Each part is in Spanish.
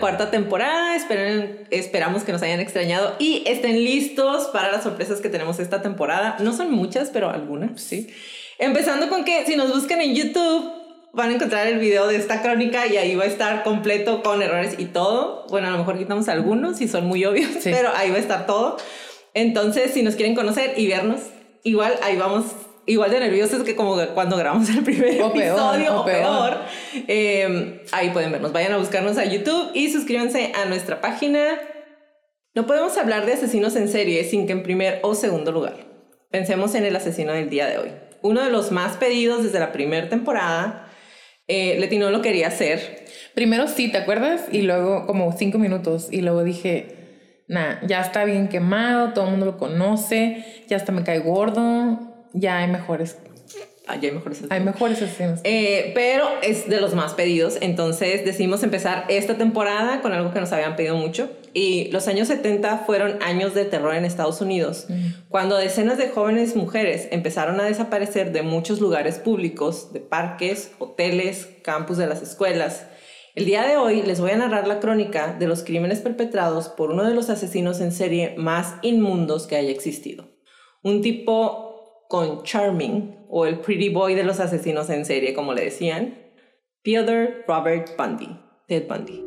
Cuarta temporada. Esperen- esperamos que nos hayan extrañado y estén listos para las sorpresas que tenemos esta temporada. No son muchas, pero algunas. Sí. Empezando con que si nos buscan en YouTube van a encontrar el video de esta crónica y ahí va a estar completo con errores y todo. Bueno, a lo mejor quitamos algunos si son muy obvios, Sí. pero ahí va a estar todo. Entonces, si nos quieren conocer y vernos, igual ahí vamos. Igual de nerviosos que como cuando grabamos el primer O episodio o o peor. peor. Eh, ahí pueden vernos. Vayan a buscarnos a YouTube y suscríbanse a nuestra página. No podemos hablar de asesinos en serie sin que en primer o segundo lugar pensemos en el asesino del día de hoy. Uno de los más pedidos desde la primera temporada. Eh, Leti no lo quería hacer. Primero sí, ¿te acuerdas? Y luego como cinco minutos. Y luego dije, nah, ya está bien quemado, todo el mundo lo conoce, ya hasta me cae gordo, ya hay mejores, Ah, ya hay mejores hay mejores asesinos. Eh, pero es de los más pedidos, entonces decidimos empezar esta temporada con algo que nos habían pedido mucho. Y los años 70 fueron años de terror en Estados Unidos, cuando decenas de jóvenes mujeres empezaron a desaparecer de muchos lugares públicos, de parques, hoteles, campus de las escuelas. El día de hoy les voy a narrar la crónica de los crímenes perpetrados por uno de los asesinos en serie más inmundos que haya existido. Un tipo con Charming o el Pretty Boy de los asesinos en serie, como le decían, Theodore Robert Bundy, Ted Bundy.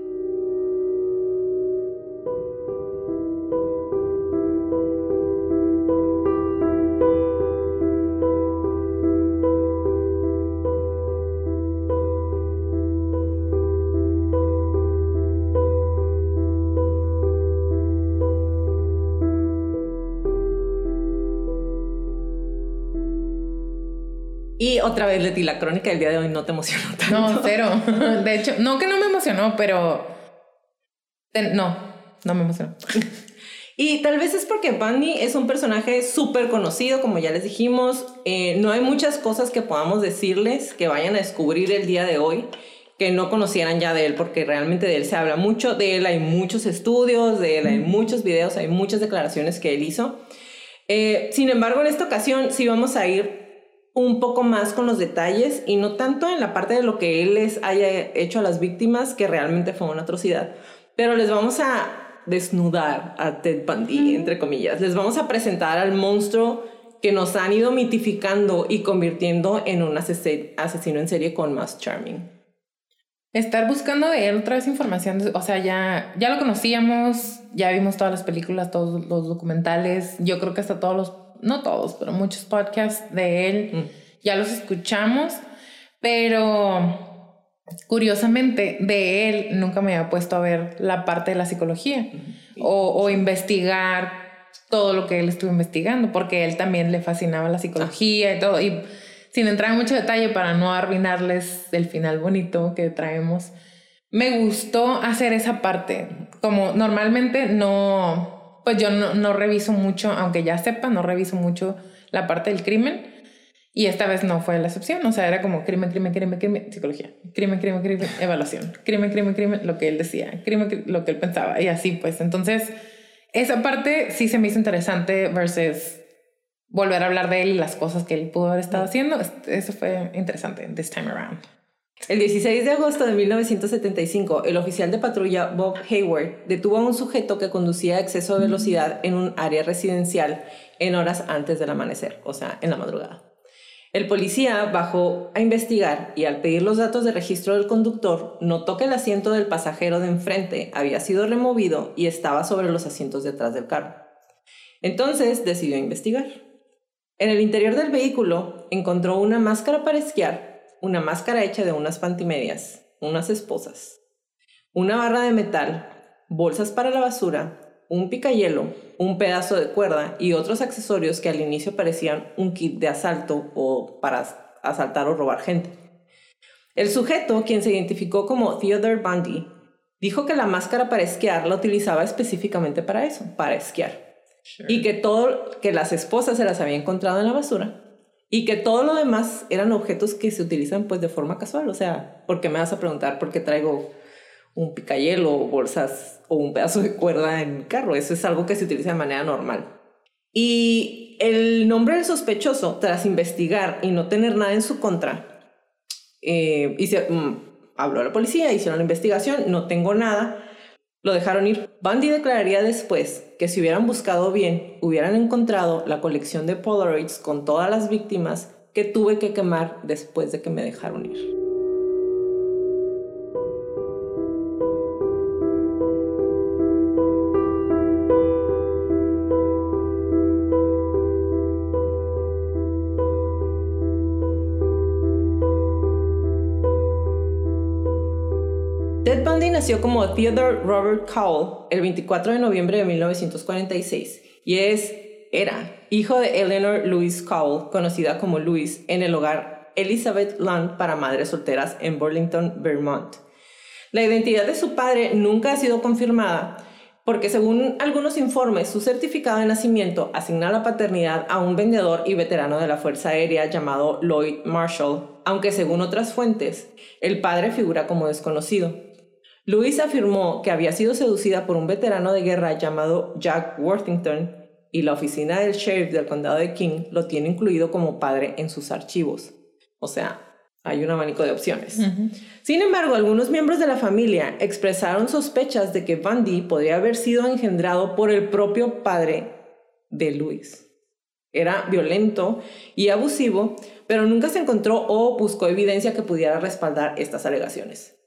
Y otra vez, Leti, la crónica del día de hoy no te emocionó tanto. No, cero. De hecho, no que no me emocionó, pero no, no me emocionó. Y tal vez es porque Bundy es un personaje súper conocido, como ya les dijimos. Eh, no hay muchas cosas que podamos decirles que vayan a descubrir el día de hoy que no conocieran ya de él, porque realmente de él se habla mucho. De él hay muchos estudios, de él hay muchos videos, hay muchas declaraciones que él hizo. Eh, sin embargo, en esta ocasión sí vamos a ir un poco más con los detalles y no tanto en la parte de lo que él les haya hecho a las víctimas, que realmente fue una atrocidad, pero les vamos a desnudar a Ted Bundy, entre comillas. Les vamos a presentar al monstruo que nos han ido mitificando y convirtiendo en un asese- asesino en serie con más charming. Estar buscando de él otra vez información, o sea, ya, ya lo conocíamos, ya vimos todas las películas, todos los documentales, yo creo que hasta todos los, no todos, pero muchos podcasts de él, Mm. ya los escuchamos, pero curiosamente de él nunca me había puesto a ver la parte de la psicología o, o investigar todo lo que él estuvo investigando, porque él también le fascinaba la psicología y todo, y sin entrar en mucho detalle para no arruinarles el final bonito que traemos, me gustó hacer esa parte. Como normalmente no, pues yo no, no reviso mucho, aunque ya sepa, no reviso mucho la parte del crimen. Y esta vez no fue la excepción, o sea, era como crimen, crimen, crimen, crimen, psicología, crimen, crimen, crimen, evaluación, crimen, crimen, crimen, lo que él decía, crimen, cri- lo que él pensaba, y así pues. Entonces, esa parte sí se me hizo interesante versus volver a hablar de él y las cosas que él pudo haber estado haciendo. Este- Eso fue interesante this time around. El 16 de agosto de 1975, el oficial de patrulla Bob Hayward detuvo a un sujeto que conducía a exceso de velocidad en un área residencial en horas antes del amanecer, o sea, en la madrugada. El policía bajó a investigar y al pedir los datos de registro del conductor, notó que el asiento del pasajero de enfrente había sido removido y estaba sobre los asientos detrás del carro. Entonces decidió investigar. En el interior del vehículo encontró una máscara para esquiar, una máscara hecha de unas pantimedias, unas esposas, una barra de metal, bolsas para la basura, un picayelo, un pedazo de cuerda y otros accesorios que al inicio parecían un kit de asalto o para asaltar o robar gente. El sujeto, quien se identificó como Theodore Bundy, dijo que la máscara para esquiar la utilizaba específicamente para eso, para esquiar. Y que todo, que las esposas se las había encontrado en la basura y que todo lo demás eran objetos que se utilizan pues de forma casual. O sea, ¿por qué me vas a preguntar por qué traigo un picayelo, bolsas o un pedazo de cuerda en mi carro. Eso es algo que se utiliza de manera normal. Y el nombre del sospechoso, tras investigar y no tener nada en su contra, eh, mm, habló a la policía, hicieron la investigación, no tengo nada, lo dejaron ir. Bundy declararía después que si hubieran buscado bien, hubieran encontrado la colección de Polaroids con todas las víctimas que tuve que quemar después de que me dejaron ir. Nació como Theodore Robert Cowell el 24 de noviembre de 1946 y es, era, hijo de Eleanor Louise Cowell, conocida como Louise, en el hogar Elizabeth Land para madres solteras en Burlington, Vermont. La identidad de su padre nunca ha sido confirmada porque según algunos informes, su certificado de nacimiento asigna la paternidad a un vendedor y veterano de la Fuerza Aérea llamado Lloyd Marshall, aunque según otras fuentes, el padre figura como desconocido. Louise afirmó que había sido seducida por un veterano de guerra llamado Jack Worthington y la oficina del sheriff del condado de King lo tiene incluido como padre en sus archivos. O sea, hay un abanico de opciones. Sin embargo, algunos miembros de la familia expresaron sospechas de que Bundy podría haber sido engendrado por el propio padre de Louise. Era violento y abusivo, pero nunca se encontró o buscó evidencia que pudiera respaldar estas alegaciones.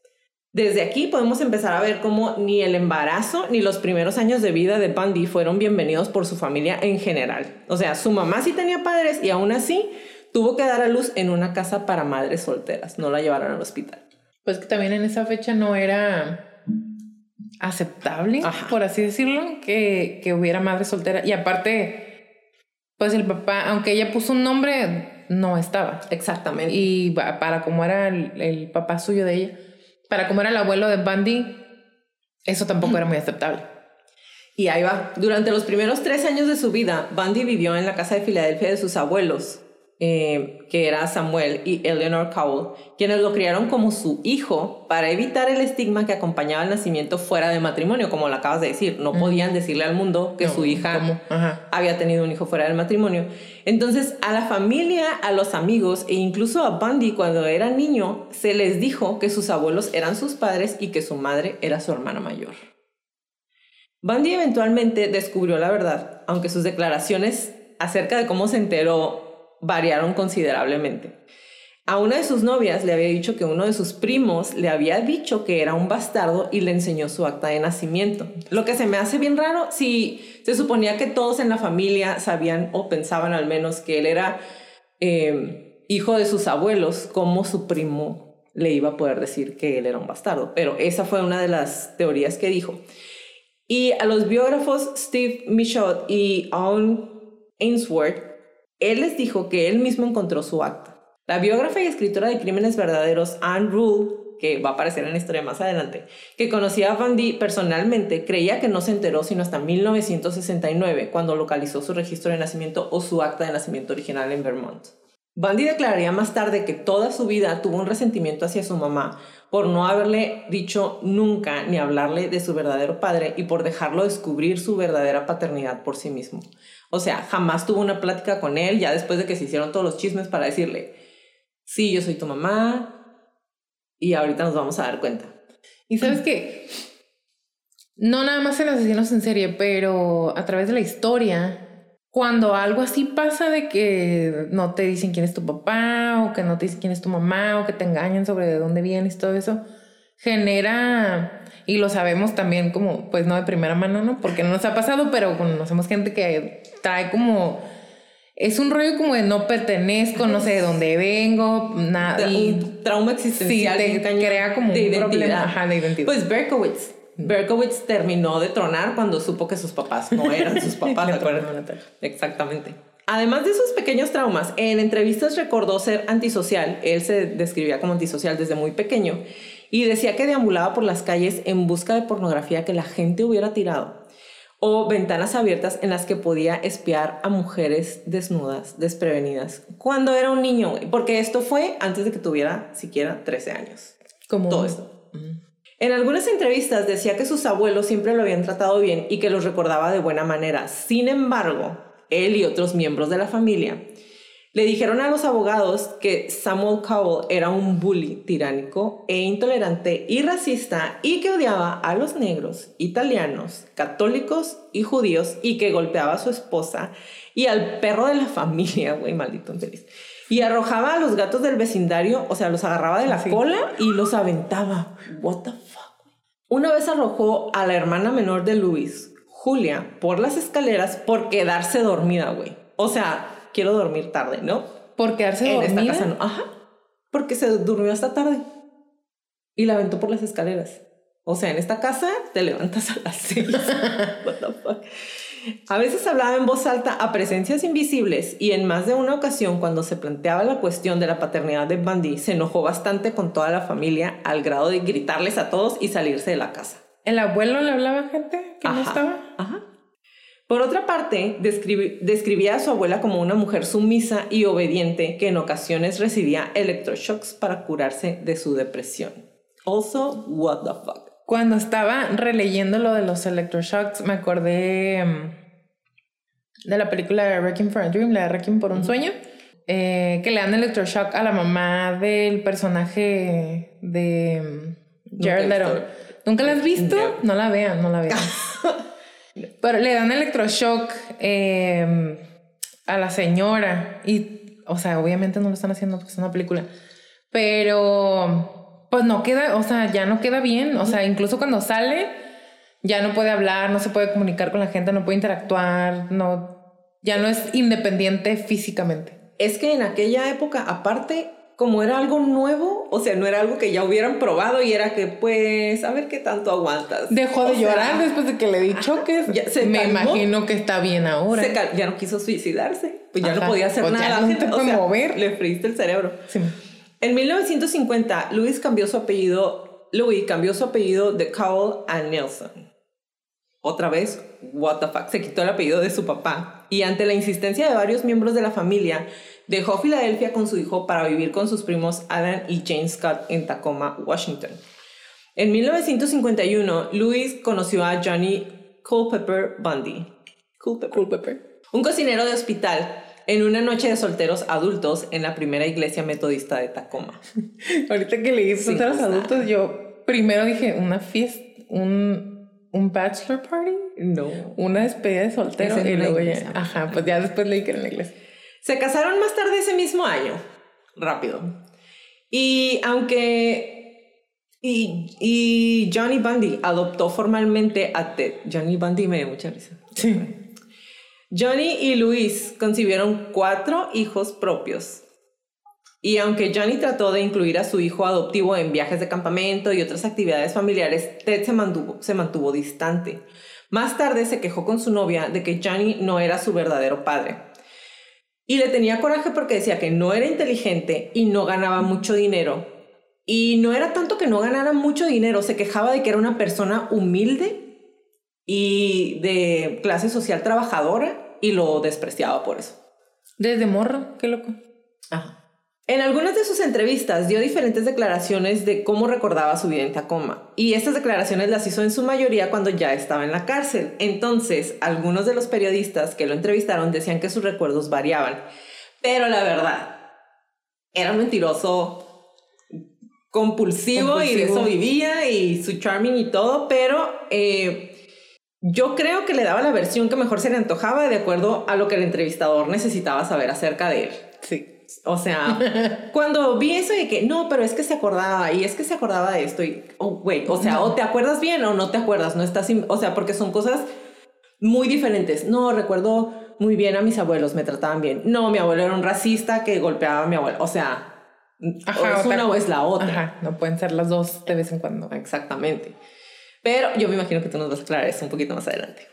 Desde aquí podemos empezar a ver cómo ni el embarazo ni los primeros años de vida de Bundy fueron bienvenidos por su familia en general. O sea, su mamá sí tenía padres y aún así tuvo que dar a luz en una casa para madres solteras. No la llevaron al hospital. Pues que también en esa fecha no era aceptable, por así decirlo, que, que hubiera madre soltera. Y aparte, pues el papá, aunque ella puso un nombre, no estaba. Exactamente. Y para como era el papá suyo de ella para como era el abuelo de Bundy, eso tampoco era muy aceptable. Y ahí va. Durante los primeros tres años de su vida, Bundy vivió en la casa de Filadelfia de sus abuelos, eh, que era Samuel y Eleanor Cowell, quienes lo criaron como su hijo para evitar el estigma que acompañaba el nacimiento fuera de matrimonio, como lo acabas de decir. No podían decirle al mundo que su hija había tenido un hijo fuera del matrimonio. Entonces, a la familia, a los amigos e incluso a Bundy cuando era niño, se les dijo que sus abuelos eran sus padres y que su madre era su hermana mayor. Bundy eventualmente descubrió la verdad, aunque sus declaraciones acerca de cómo se enteró variaron considerablemente. A una de sus novias le había dicho que uno de sus primos le había dicho que era un bastardo y le enseñó su acta de nacimiento. Lo que se me hace bien raro si se suponía que todos en la familia sabían o pensaban al menos que él era eh, hijo de sus abuelos, como su primo le iba a poder decir que él era un bastardo. Pero esa fue una de las teorías que dijo. Y a los biógrafos Steve Michaud y Owen Ainsworth él les dijo que él mismo encontró su acta. La biógrafa y escritora de crímenes verdaderos Anne Rule, que va a aparecer en la historia más adelante, que conocía a Van personalmente, creía que no se enteró sino hasta 1969, cuando localizó su registro de nacimiento o su acta de nacimiento original en Vermont. Bundy declararía más tarde que toda su vida tuvo un resentimiento hacia su mamá por no haberle dicho nunca ni hablarle de su verdadero padre y por dejarlo descubrir su verdadera paternidad por sí mismo. O sea, jamás tuvo una plática con él ya después de que se hicieron todos los chismes para decirle, sí, yo soy tu mamá, Y ahorita nos vamos a dar cuenta. Y sabes que no nada más en asesinos en serie, pero a través de la historia, cuando algo así pasa de que no te dicen quién es tu papá o que no te dicen quién es tu mamá o que te engañan sobre de dónde vienes, todo eso, genera, y lo sabemos también como, pues no de primera mano, ¿no? Porque no nos ha pasado, pero conocemos gente que trae como... Es un rollo como de no pertenezco, no sé de dónde vengo, nada. Un trauma existencial. Sí, te crea como de un identidad. problema ajá, de identidad. Pues Berkowitz. Berkowitz terminó de tronar cuando supo que sus papás no eran sus papás, ¿de acuerdo? Exactamente. Además de esos pequeños traumas, en entrevistas recordó ser antisocial. Él se describía como antisocial desde muy pequeño y decía que deambulaba por las calles en busca de pornografía que la gente hubiera tirado o ventanas abiertas en las que podía espiar a mujeres desnudas, desprevenidas, cuando era un niño, porque esto fue antes de que tuviera siquiera 13 años. como Todo esto. En algunas entrevistas decía que sus abuelos siempre lo habían tratado bien y que los recordaba de buena manera. Sin embargo, él y otros miembros de la familia le dijeron a los abogados que Samuel Cowell era un bully tiránico e intolerante y racista y que odiaba a los negros, italianos, católicos y judíos y que golpeaba a su esposa y al perro de la familia, güey, maldito infeliz. Y arrojaba a los gatos del vecindario, o sea, los agarraba de la cola y los aventaba. What the fuck? Una vez arrojó a la hermana menor de Luis, Julia, por las escaleras por quedarse dormida, güey. O sea, quiero dormir tarde, ¿no? por quedarse en dormida. esta casa no. Ajá. Porque se durmió hasta tarde. Y la aventó por las escaleras. O sea, en esta casa te levantas a las seis. What the fuck? A veces hablaba en voz alta a presencias invisibles y en más de una ocasión cuando se planteaba la cuestión de la paternidad de Bundy se enojó bastante con toda la familia al grado de gritarles a todos y salirse de la casa. ¿El abuelo le hablaba a gente que no estaba? Ajá. Por otra parte, describi- describía a su abuela como una mujer sumisa y obediente que en ocasiones recibía electroshocks para curarse de su depresión. Also, what the fuck. Cuando estaba releyendo lo de los electroshocks, me acordé mm, de la película de Wrecking for a Dream, la de Wrecking por un sueño, eh, que le dan electroshock a la mamá del personaje de mm, Jared Leto. ¿Nunca la has visto? No. No la vean, no la vean. Pero le dan electroshock eh, a la señora y, o sea, obviamente no lo están haciendo porque es una película, pero pues no queda, o sea, ya no queda bien, o sea, incluso cuando sale ya no puede hablar, no se puede comunicar con la gente, no puede interactuar, no, ya no es independiente físicamente. Es que en aquella época, aparte, como era algo nuevo, o sea, no era algo que ya hubieran probado y era que, pues, a ver qué tanto aguantas. Dejó de O sea, llorar después de que le di choques. ya se Me calmó. imagino que está bien ahora. se ya no quiso suicidarse, pues ya no Ajá, podía hacer pues nada. ya no te o puede sea, mover. Le freíste el cerebro. Sí. En 1950, Louis cambió su apellido, Louis cambió su apellido de Cowell a Nelson. Otra vez, what the fuck, se quitó el apellido de su papá y ante la insistencia de varios miembros de la familia, dejó Filadelfia con su hijo para vivir con sus primos Alan y Jane Scott en Tacoma, Washington. En 1951, Louis conoció a Johnny Culpepper Bundy. Culpepper. Un cocinero de hospital en una noche de solteros adultos en la primera iglesia metodista de Tacoma. Ahorita que leí sea. adultos, yo primero dije una fiesta, un, un bachelor party, No. una despedida de soltero y luego ya. Ajá, pues ya después leí que era en la iglesia. Se casaron más tarde ese mismo año. Rápido. Y aunque... Y, y Johnny Bundy adoptó formalmente a Ted. Johnny Bundy me dio mucha risa. Sí. Johnny y Luis concibieron cuatro hijos propios. Y aunque Johnny trató de incluir a su hijo adoptivo en viajes de campamento y otras actividades familiares, Ted se mantuvo, distante. Más tarde se quejó con su novia de que Johnny no era su verdadero padre. Y le tenía coraje porque decía que no era inteligente y no ganaba mucho dinero. Y no era tanto que no ganara mucho dinero, se quejaba de que era una persona humilde y de clase social trabajadora y lo despreciaba por eso. Desde morro, qué loco. En algunas de sus entrevistas dio diferentes declaraciones de cómo recordaba su vida en Tacoma y estas declaraciones las hizo en su mayoría cuando ya estaba en la cárcel. Entonces, algunos de los periodistas que lo entrevistaron decían que sus recuerdos variaban, pero la verdad, era un mentiroso compulsivo, y de eso vivía y su charming y todo, pero eh, yo creo que le daba la versión que mejor se le antojaba de acuerdo a lo que el entrevistador necesitaba saber acerca de él. Sí. O sea, cuando vi eso de que no, pero es que se acordaba y es que se acordaba de esto y, oh, güey, o sea, o te acuerdas bien o no te acuerdas, no estás, o sea, porque son cosas muy diferentes. No, recuerdo muy bien a mis abuelos, me trataban bien. No, mi abuelo era un racista que golpeaba a mi abuelo. O sea, Ajá, o es una o es la otra. Ajá, no pueden ser las dos de vez en cuando. Exactamente. Pero yo me imagino que tú nos vas a aclarar eso un poquito más adelante.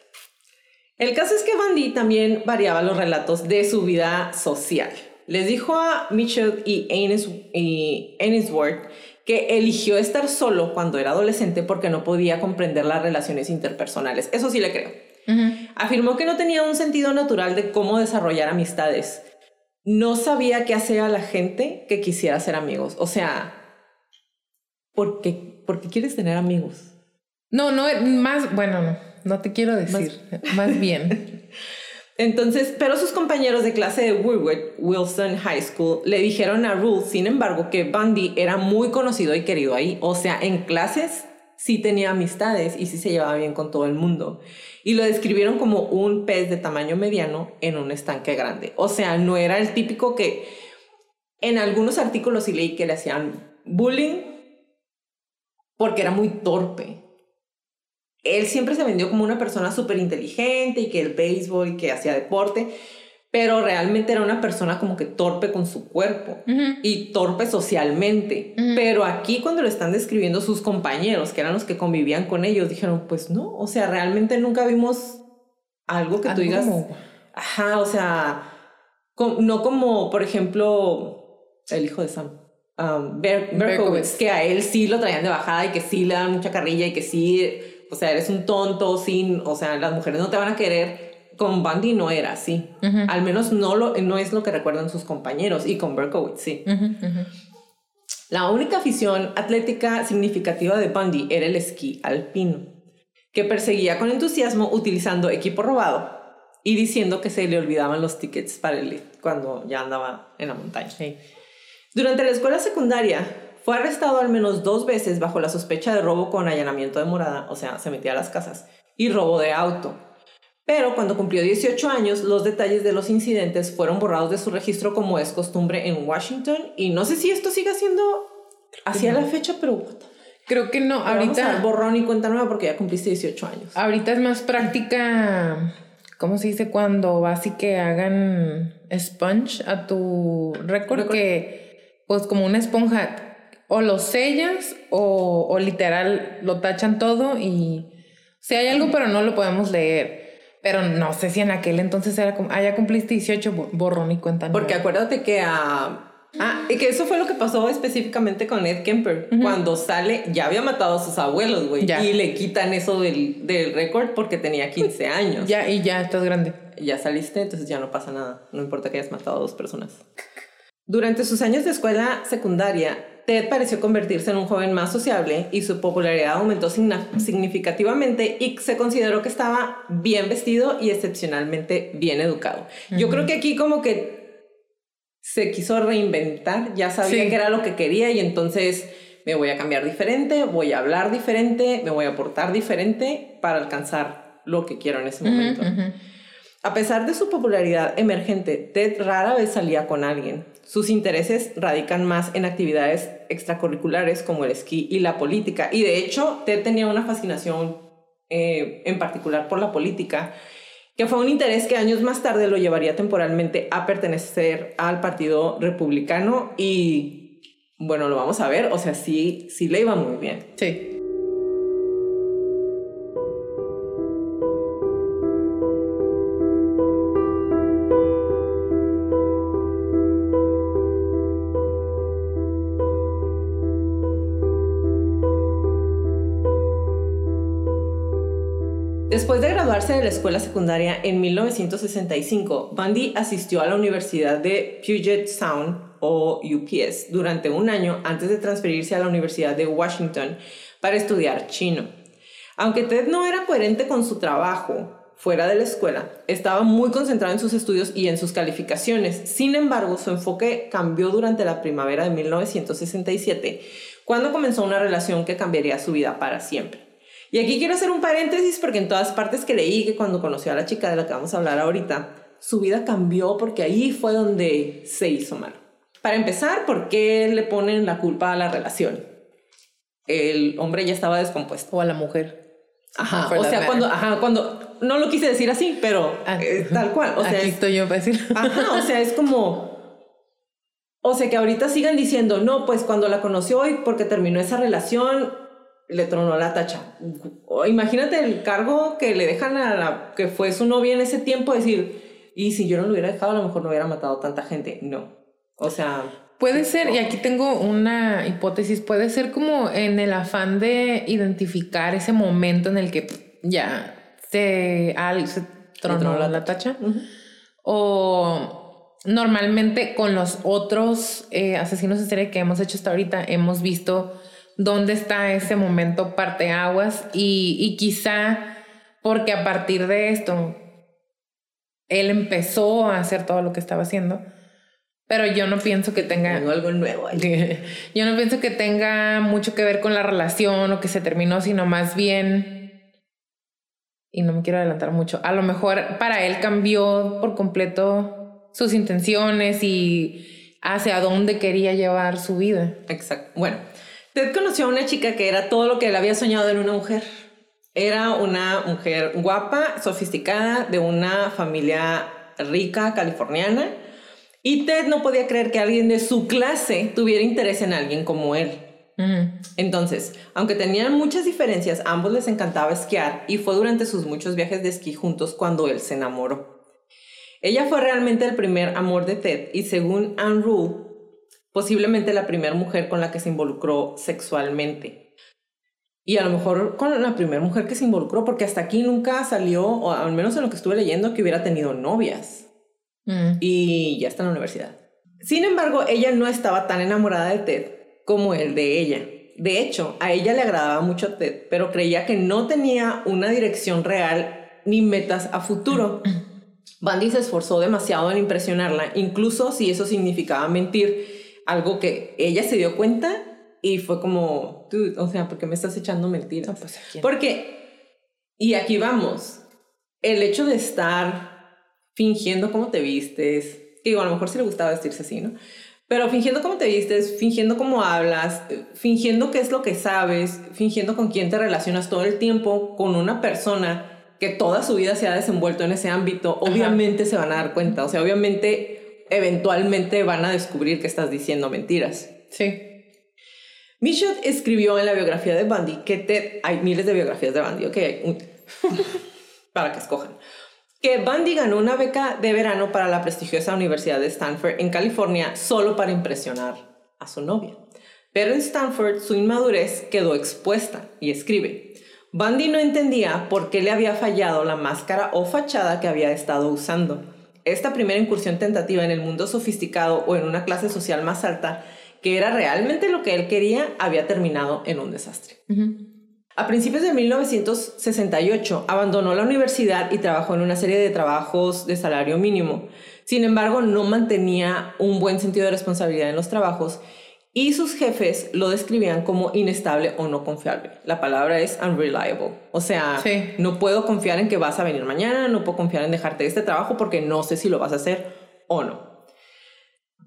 El caso es que Bandy también variaba los relatos de su vida social. Les dijo a Mitchell y Ainsworth que eligió estar solo cuando era adolescente porque no podía comprender las relaciones interpersonales. Eso sí le creo. Afirmó que no tenía un sentido natural de cómo desarrollar amistades no sabía qué hacer a la gente que quisiera ser amigos. O sea, ¿por qué, ¿por qué quieres tener amigos? No, no, más, bueno, no, no te quiero decir, más, bien. Entonces, pero sus compañeros de clase de Woodward, Wilson High School, le dijeron a Rule, sin embargo, que Bundy era muy conocido y querido ahí. O sea, en clases sí tenía amistades y sí se llevaba bien con todo el mundo y lo describieron como un pez de tamaño mediano en un estanque grande. O sea, no era el típico que en algunos artículos sí leí que le hacían bullying porque era muy torpe. Él siempre se vendió como una persona súper inteligente y que el béisbol y que hacía deporte, pero realmente era una persona como que torpe con su cuerpo y torpe socialmente. Pero aquí cuando lo están describiendo sus compañeros, que eran los que convivían con ellos, dijeron, pues no, o sea, realmente nunca vimos algo que tú digas, ajá, o sea, no como, por ejemplo, el hijo de Sam. Um, Berkowitz, que a él sí lo traían de bajada y que sí le dan mucha carrilla y que sí, o sea, eres un tonto, sin, o sea, las mujeres no te van a querer con Bundy no era así. Al menos no, lo, no es lo que recuerdan sus compañeros. Y con Berkowitz, sí. La única afición atlética significativa de Bundy era el esquí alpino, que perseguía con entusiasmo utilizando equipo robado y diciendo que se le olvidaban los tickets para el cuando ya andaba en la montaña. Durante la escuela secundaria fue arrestado al menos dos veces bajo la sospecha de robo con allanamiento de morada, o sea, se metía a las casas, y robo de auto pero cuando cumplió 18 años, los detalles de los incidentes fueron borrados de su registro como es costumbre en Washington. Y no sé si esto sigue siendo hacia la fecha, pero... Creo que no, ahorita... borrón y cuenta nueva porque ya cumpliste 18 años. Ahorita es más práctica, ¿cómo se dice? Cuando vas y que hagan sponge a tu récord, que pues como una esponja, o lo sellas o, o literal lo tachan todo y... Si hay algo, pero no lo podemos leer. Pero no sé si en aquel entonces era como, ah, ya cumpliste 18, borrón y cuenta Porque acuérdate que a... Ah, y que eso fue lo que pasó específicamente con Ed Kemper. Cuando sale, ya había matado a sus abuelos, güey. Y le quitan eso del, del récord porque tenía 15 años. ya, y ya estás grande. Ya saliste, entonces ya no pasa nada. No importa que hayas matado a dos personas. Durante sus años de escuela secundaria, Ted pareció convertirse en un joven más sociable y su popularidad aumentó significativamente y se consideró que estaba bien vestido y excepcionalmente bien educado. Yo creo que aquí como que se quiso reinventar, ya sabía que era lo que quería y entonces me voy a cambiar diferente, voy a hablar diferente, me voy a portar diferente para alcanzar lo que quiero en ese momento. A pesar de su popularidad emergente, Ted rara vez salía con alguien. Sus intereses radican más en actividades extracurriculares como el esquí y la política. Y de hecho, Ted tenía una fascinación eh, en particular por la política, que fue un interés que años más tarde lo llevaría temporalmente a pertenecer al Partido Republicano. Y bueno, lo vamos a ver, o sea, sí, sí le iba muy bien. Sí. Escuela secundaria en 1965, Bundy asistió a la Universidad de Puget Sound o UPS durante un año antes de transferirse a la Universidad de Washington para estudiar chino. Aunque Ted no era coherente con su trabajo fuera de la escuela, estaba muy concentrado en sus estudios y en sus calificaciones. Sin embargo, su enfoque cambió durante la primavera de 1967 cuando comenzó una relación que cambiaría su vida para siempre. Y aquí quiero hacer un paréntesis porque en todas partes que leí que cuando conoció a la chica de la que vamos a hablar ahorita, su vida cambió porque ahí fue donde se hizo mal. Para empezar, ¿por qué le ponen la culpa a la relación? El hombre ya estaba descompuesto. O a la mujer. Ajá, o sea, cuando, ajá, cuando, no lo quise decir así, pero ah, eh, tal cual. O sea, aquí estoy yo para decir. Ajá, o sea, es como, o sea, que ahorita sigan diciendo, no, pues cuando la conoció y porque terminó esa relación, le tronó la tacha. Imagínate el cargo que le dejan a la que fue su novia en ese tiempo, decir, y si yo no lo hubiera dejado, a lo mejor no hubiera matado tanta gente. No. O sea. Puede ser, y aquí tengo una hipótesis, puede ser como en el afán de identificar ese momento en el que ya se, al, se tronó la, tacha. O normalmente con los otros eh, asesinos en serie que hemos hecho hasta ahorita, hemos visto dónde está ese momento parteaguas y, y quizá porque a partir de esto él empezó a hacer todo lo que estaba haciendo pero yo no pienso que tenga... algo nuevo Yo no pienso que tenga mucho que ver con la relación o que se terminó, sino más bien... Y no me quiero adelantar mucho. A lo mejor para él cambió por completo sus intenciones y hacia dónde quería llevar su vida. Exacto. Bueno, Ted conoció a una chica que era todo lo que él había soñado en una mujer. Era una mujer guapa, sofisticada, de una familia rica, californiana y Ted no podía creer que alguien de su clase tuviera interés en alguien como él. Entonces, aunque tenían muchas diferencias, ambos les encantaba esquiar y fue durante sus muchos viajes de esquí juntos cuando él se enamoró. Ella fue realmente el primer amor de Ted y según Anne Rule, posiblemente la primera mujer con la que se involucró sexualmente. Y a lo mejor con la primera mujer que se involucró, porque hasta aquí nunca salió, o al menos en lo que estuve leyendo, que hubiera tenido novias. Mm. y ya está en la universidad. Sin embargo, ella no estaba tan enamorada de Ted como él de ella. De hecho, a ella le agradaba mucho Ted, pero creía que no tenía una dirección real ni metas a futuro. Bandy se esforzó demasiado en impresionarla, incluso si eso significaba mentir, algo que ella se dio cuenta y fue como, Dude, o sea, ¿por qué me estás echando mentiras? Pues, Porque, y aquí vamos, el hecho de estar fingiendo cómo te vistes, que digo, a lo mejor sí le gustaba vestirse así, ¿no? Pero fingiendo cómo te vistes, fingiendo cómo hablas, fingiendo qué es lo que sabes, fingiendo con quién te relacionas todo el tiempo con una persona que toda su vida se ha desenvuelto en ese ámbito, obviamente se van a dar cuenta, o sea, obviamente eventualmente van a descubrir que estás diciendo mentiras. Sí. Michaud escribió en la biografía de Bundy que Ted, hay miles de biografías de Bundy, ok, para que escojan que Bundy ganó una beca de verano para la prestigiosa Universidad de Stanford en California solo para impresionar a su novia. Pero en Stanford su inmadurez quedó expuesta y escribe, Bundy no entendía por qué le había fallado la máscara o fachada que había estado usando. Esta primera incursión tentativa en el mundo sofisticado o en una clase social más alta, que era realmente lo que él quería, había terminado en un desastre. A principios de 1968 abandonó la universidad y trabajó en una serie de trabajos de salario mínimo. Sin embargo, no mantenía un buen sentido de responsabilidad en los trabajos y sus jefes lo describían como inestable o no confiable. La palabra es unreliable. O sea, no puedo confiar en que vas a venir mañana, no puedo confiar en dejarte este trabajo porque no sé si lo vas a hacer o no.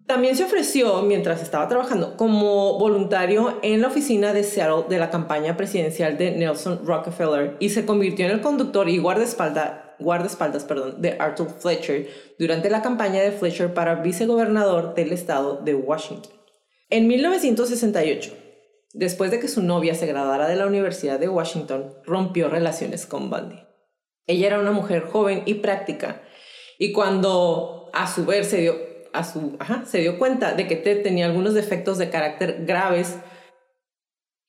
También se ofreció, mientras estaba trabajando, como voluntario en la oficina de Seattle de la campaña presidencial de Nelson Rockefeller y se convirtió en el conductor y guardaespaldas, perdón, de Arthur Fletcher durante la campaña de Fletcher para vicegobernador del estado de Washington. En 1968, después de que su novia se graduara de la Universidad de Washington, rompió relaciones con Bundy. Ella era una mujer joven y práctica, y cuando a su vez se dio a su, ajá, se dio cuenta de que Ted tenía algunos defectos de carácter graves.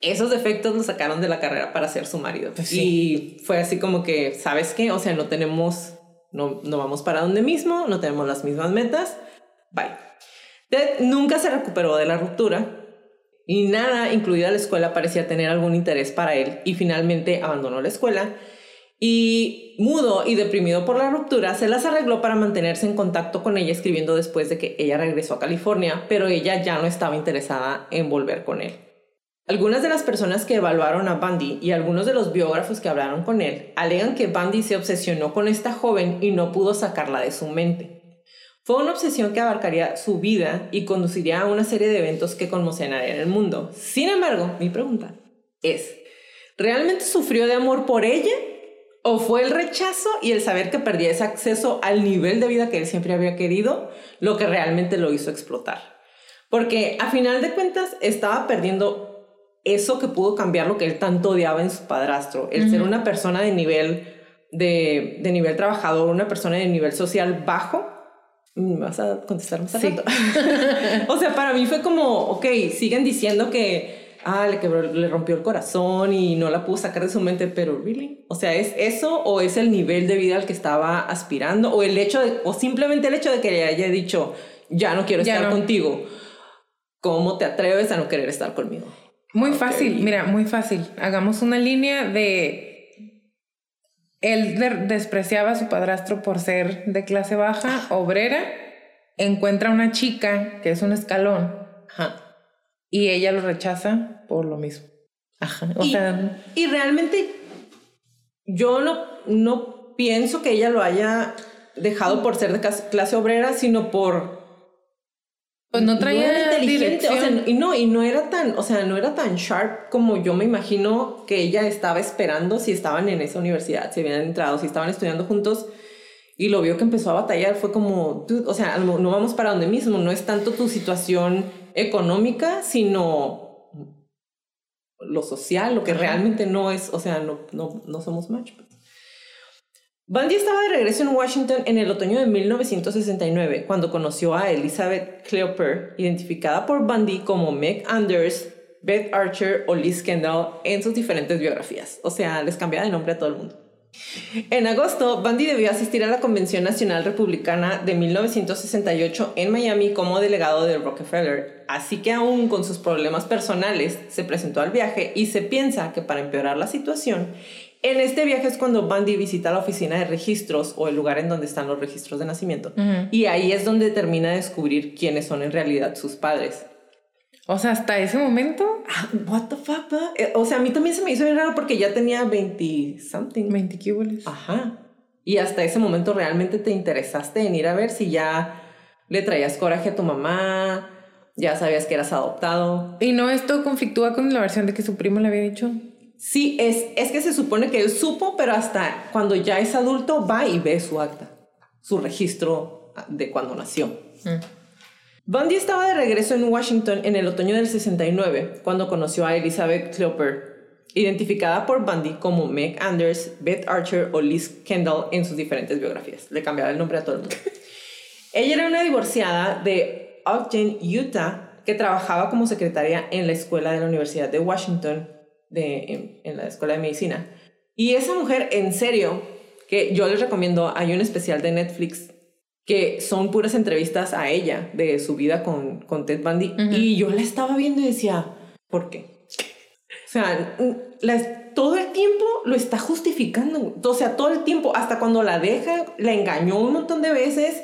Esos defectos lo sacaron de la carrera para ser su marido. Pues y fue así como que, ¿sabes qué? O sea, no tenemos, no, no vamos para donde mismo, no tenemos las mismas metas. Bye. Ted nunca se recuperó de la ruptura y nada, incluida la escuela, parecía tener algún interés para él y finalmente abandonó la escuela y mudo y deprimido por la ruptura, se las arregló para mantenerse en contacto con ella escribiendo después de que ella regresó a California, pero ella ya no estaba interesada en volver con él. Algunas de las personas que evaluaron a Bundy y algunos de los biógrafos que hablaron con él alegan que Bundy se obsesionó con esta joven y no pudo sacarla de su mente. Fue una obsesión que abarcaría su vida y conduciría a una serie de eventos que conmocionarían el mundo. Sin embargo, mi pregunta es, ¿realmente sufrió de amor por ella? ¿O fue el rechazo y el saber que perdía ese acceso al nivel de vida que él siempre había querido lo que realmente lo hizo explotar? Porque a final de cuentas estaba perdiendo eso que pudo cambiar lo que él tanto odiaba en su padrastro, el ser una persona de nivel, de, de, nivel trabajador, una persona de nivel social bajo. ¿Me vas a contestar más sí. o sea, para mí fue como, ok, siguen diciendo que ah, le, quebró, le rompió el corazón y no la pudo sacar de su mente, pero really, o sea, ¿es eso o es el nivel de vida al que estaba aspirando o el hecho de, o simplemente el hecho de que le haya dicho, ya no quiero estar contigo? ¿Cómo te atreves a no querer estar conmigo? Muy fácil, mira, muy fácil. Hagamos una línea de... Él despreciaba a su padrastro por ser de clase baja, obrera, encuentra una chica que es un escalón y ella lo rechaza por lo mismo. Ajá. O y, sea, y realmente yo no, no pienso que ella lo haya dejado por ser de clase obrera, sino por pues no traía inteligente, o sea, y no, y no era tan, o sea, no era tan sharp como yo me imagino que ella estaba esperando si estaban en esa universidad, si habían entrado, si estaban estudiando juntos y lo vio que empezó a batallar, fue como, o sea, no vamos para donde mismo, no es tanto tu situación económica, sino lo social, lo que realmente no es, o sea, no, no, no somos match. Pues. Bundy estaba de regreso en Washington en el otoño de 1969 cuando conoció a Elizabeth Cleoper, identificada por Bundy como Meg Anders, Beth Archer o Liz Kendall en sus diferentes biografías. O sea, les cambiaba de nombre a todo el mundo. En agosto, Bundy debió asistir a la Convención Nacional Republicana de 1968 en Miami como delegado de Rockefeller, así que aún con sus problemas personales se presentó al viaje y se piensa que para empeorar la situación, en este viaje es cuando Bundy visita la oficina de registros o el lugar en donde están los registros de nacimiento. Y ahí es donde termina de descubrir quiénes son en realidad sus padres. O sea, hasta ese momento. Ah, what the fuck? Eh, o sea, a mí también se me hizo bien raro porque ya tenía 20 something. 20 cúboles. Ajá. Y hasta ese momento realmente te interesaste en ir a ver si ya le traías coraje a tu mamá, ya sabías que eras adoptado. ¿Y no esto conflictúa con la versión de que su primo le había dicho? Sí, es, es que se supone que él supo, pero hasta cuando ya es adulto va y ve su acta, su registro de cuando nació. Mm. Bundy estaba de regreso en Washington en el otoño del 69, cuando conoció a Elizabeth Cloper, identificada por Bundy como Meg Anders, Beth Archer o Liz Kendall en sus diferentes biografías. Le cambiaba el nombre a todo el mundo. Ella era una divorciada de Ogden, Utah, que trabajaba como secretaria en la escuela de la Universidad de Washington de, en, la escuela de medicina. Y esa mujer, en serio, que yo les recomiendo, hay un especial de Netflix que son puras entrevistas a ella de su vida con, con Ted Bundy. Y yo la estaba viendo y decía, ¿por qué? O sea, todo el tiempo lo está justificando. O sea, todo el tiempo, hasta cuando la deja, la engañó un montón de veces.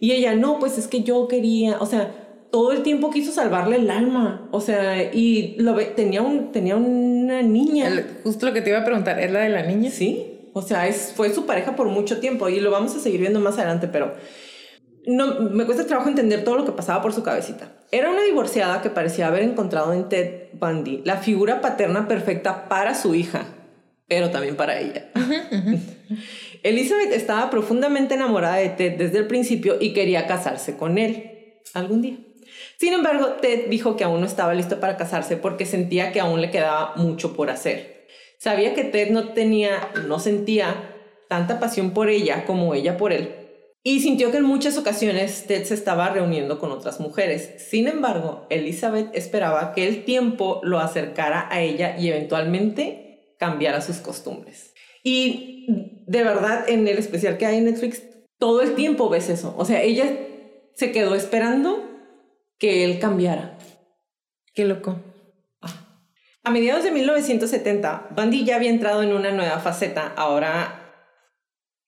Y ella, no, pues es que yo quería, o sea, todo el tiempo quiso salvarle el alma. O sea, y lo tenía, un, tenía una niña. justo lo que te iba a preguntar, ¿es la de la niña? Sí. O sea, es, fue su pareja por mucho tiempo y lo vamos a seguir viendo más adelante, pero no, me cuesta trabajo entender todo lo que pasaba por su cabecita. Era una divorciada que parecía haber encontrado en Ted Bundy la figura paterna perfecta para su hija, pero también para ella. Elizabeth estaba profundamente enamorada de Ted desde el principio y quería casarse con él algún día. Sin embargo, Ted dijo que aún no estaba listo para casarse porque sentía que aún le quedaba mucho por hacer. Sabía que Ted no tenía, no sentía tanta pasión por ella como ella por él. Y sintió que en muchas ocasiones Ted se estaba reuniendo con otras mujeres. Sin embargo, Elizabeth esperaba que el tiempo lo acercara a ella y eventualmente cambiara sus costumbres. Y de verdad, en el especial que hay en Netflix, todo el tiempo ves eso. O sea, ella se quedó esperando que él cambiara. Qué loco. Ah. A mediados de 1970, Bundy ya había entrado en una nueva faceta, ahora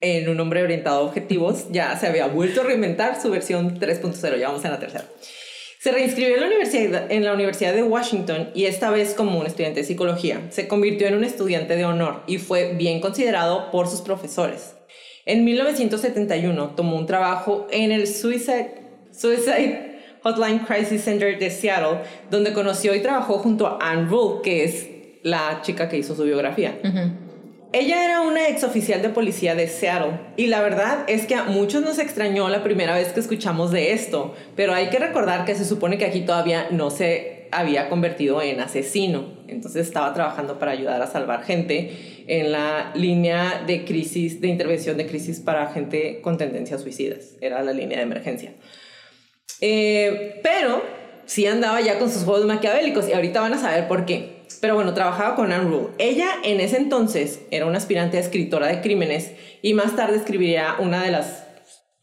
en un hombre orientado a objetivos, ya se había vuelto a reinventar su versión 3.0, ya vamos a la tercera. Se reinscribió en la, universidad, en la Universidad de Washington y esta vez como un estudiante de psicología. Se convirtió en un estudiante de honor y fue bien considerado por sus profesores. En 1971 tomó un trabajo en el Suicide, Suicide Hotline Crisis Center de Seattle, donde conoció y trabajó junto a Anne Rule, que es la chica que hizo su biografía. Ella era una ex oficial de policía de Seattle y la verdad es que a muchos nos extrañó la primera vez que escuchamos de esto, pero hay que recordar que se supone que aquí todavía no se había convertido en asesino, entonces estaba trabajando para ayudar a salvar gente en la línea de crisis, de intervención de crisis para gente con tendencias suicidas, era la línea de emergencia. Eh, pero sí andaba ya con sus juegos maquiavélicos y ahorita van a saber por qué. Pero bueno, trabajaba con Anne Rule. Ella en ese entonces era una aspirante a escritora de crímenes y más tarde escribiría una de las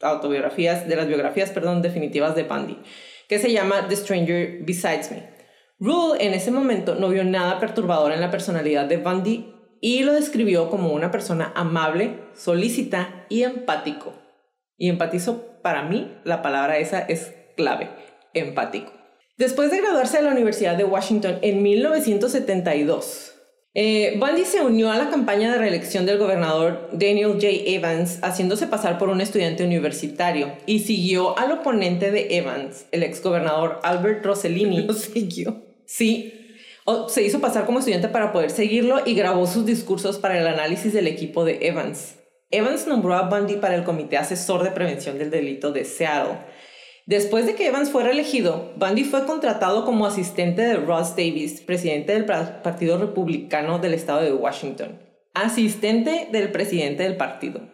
autobiografías, de las biografías, perdón, definitivas de Bundy, que se llama The Stranger Besides Me. Rule en ese momento no vio nada perturbador en la personalidad de Bundy y lo describió como una persona amable, solícita y empático. Y empatizo, para mí, la palabra esa es clave, empático. Después de graduarse de la Universidad de Washington en 1972, eh, Bundy se unió a la campaña de reelección del gobernador Daniel J. Evans, haciéndose pasar por un estudiante universitario, y siguió al oponente de Evans, el exgobernador Albert Rossellini. ¿Lo siguió? Sí, se hizo pasar como estudiante para poder seguirlo y grabó sus discursos para el análisis del equipo de Evans. Evans nombró a Bundy para el Comité Asesor de Prevención del Delito de Seattle Después de que Evans fuera elegido, Bundy fue contratado como asistente de Ross Davis, presidente del Partido Republicano del Estado de Washington. Asistente del presidente del partido.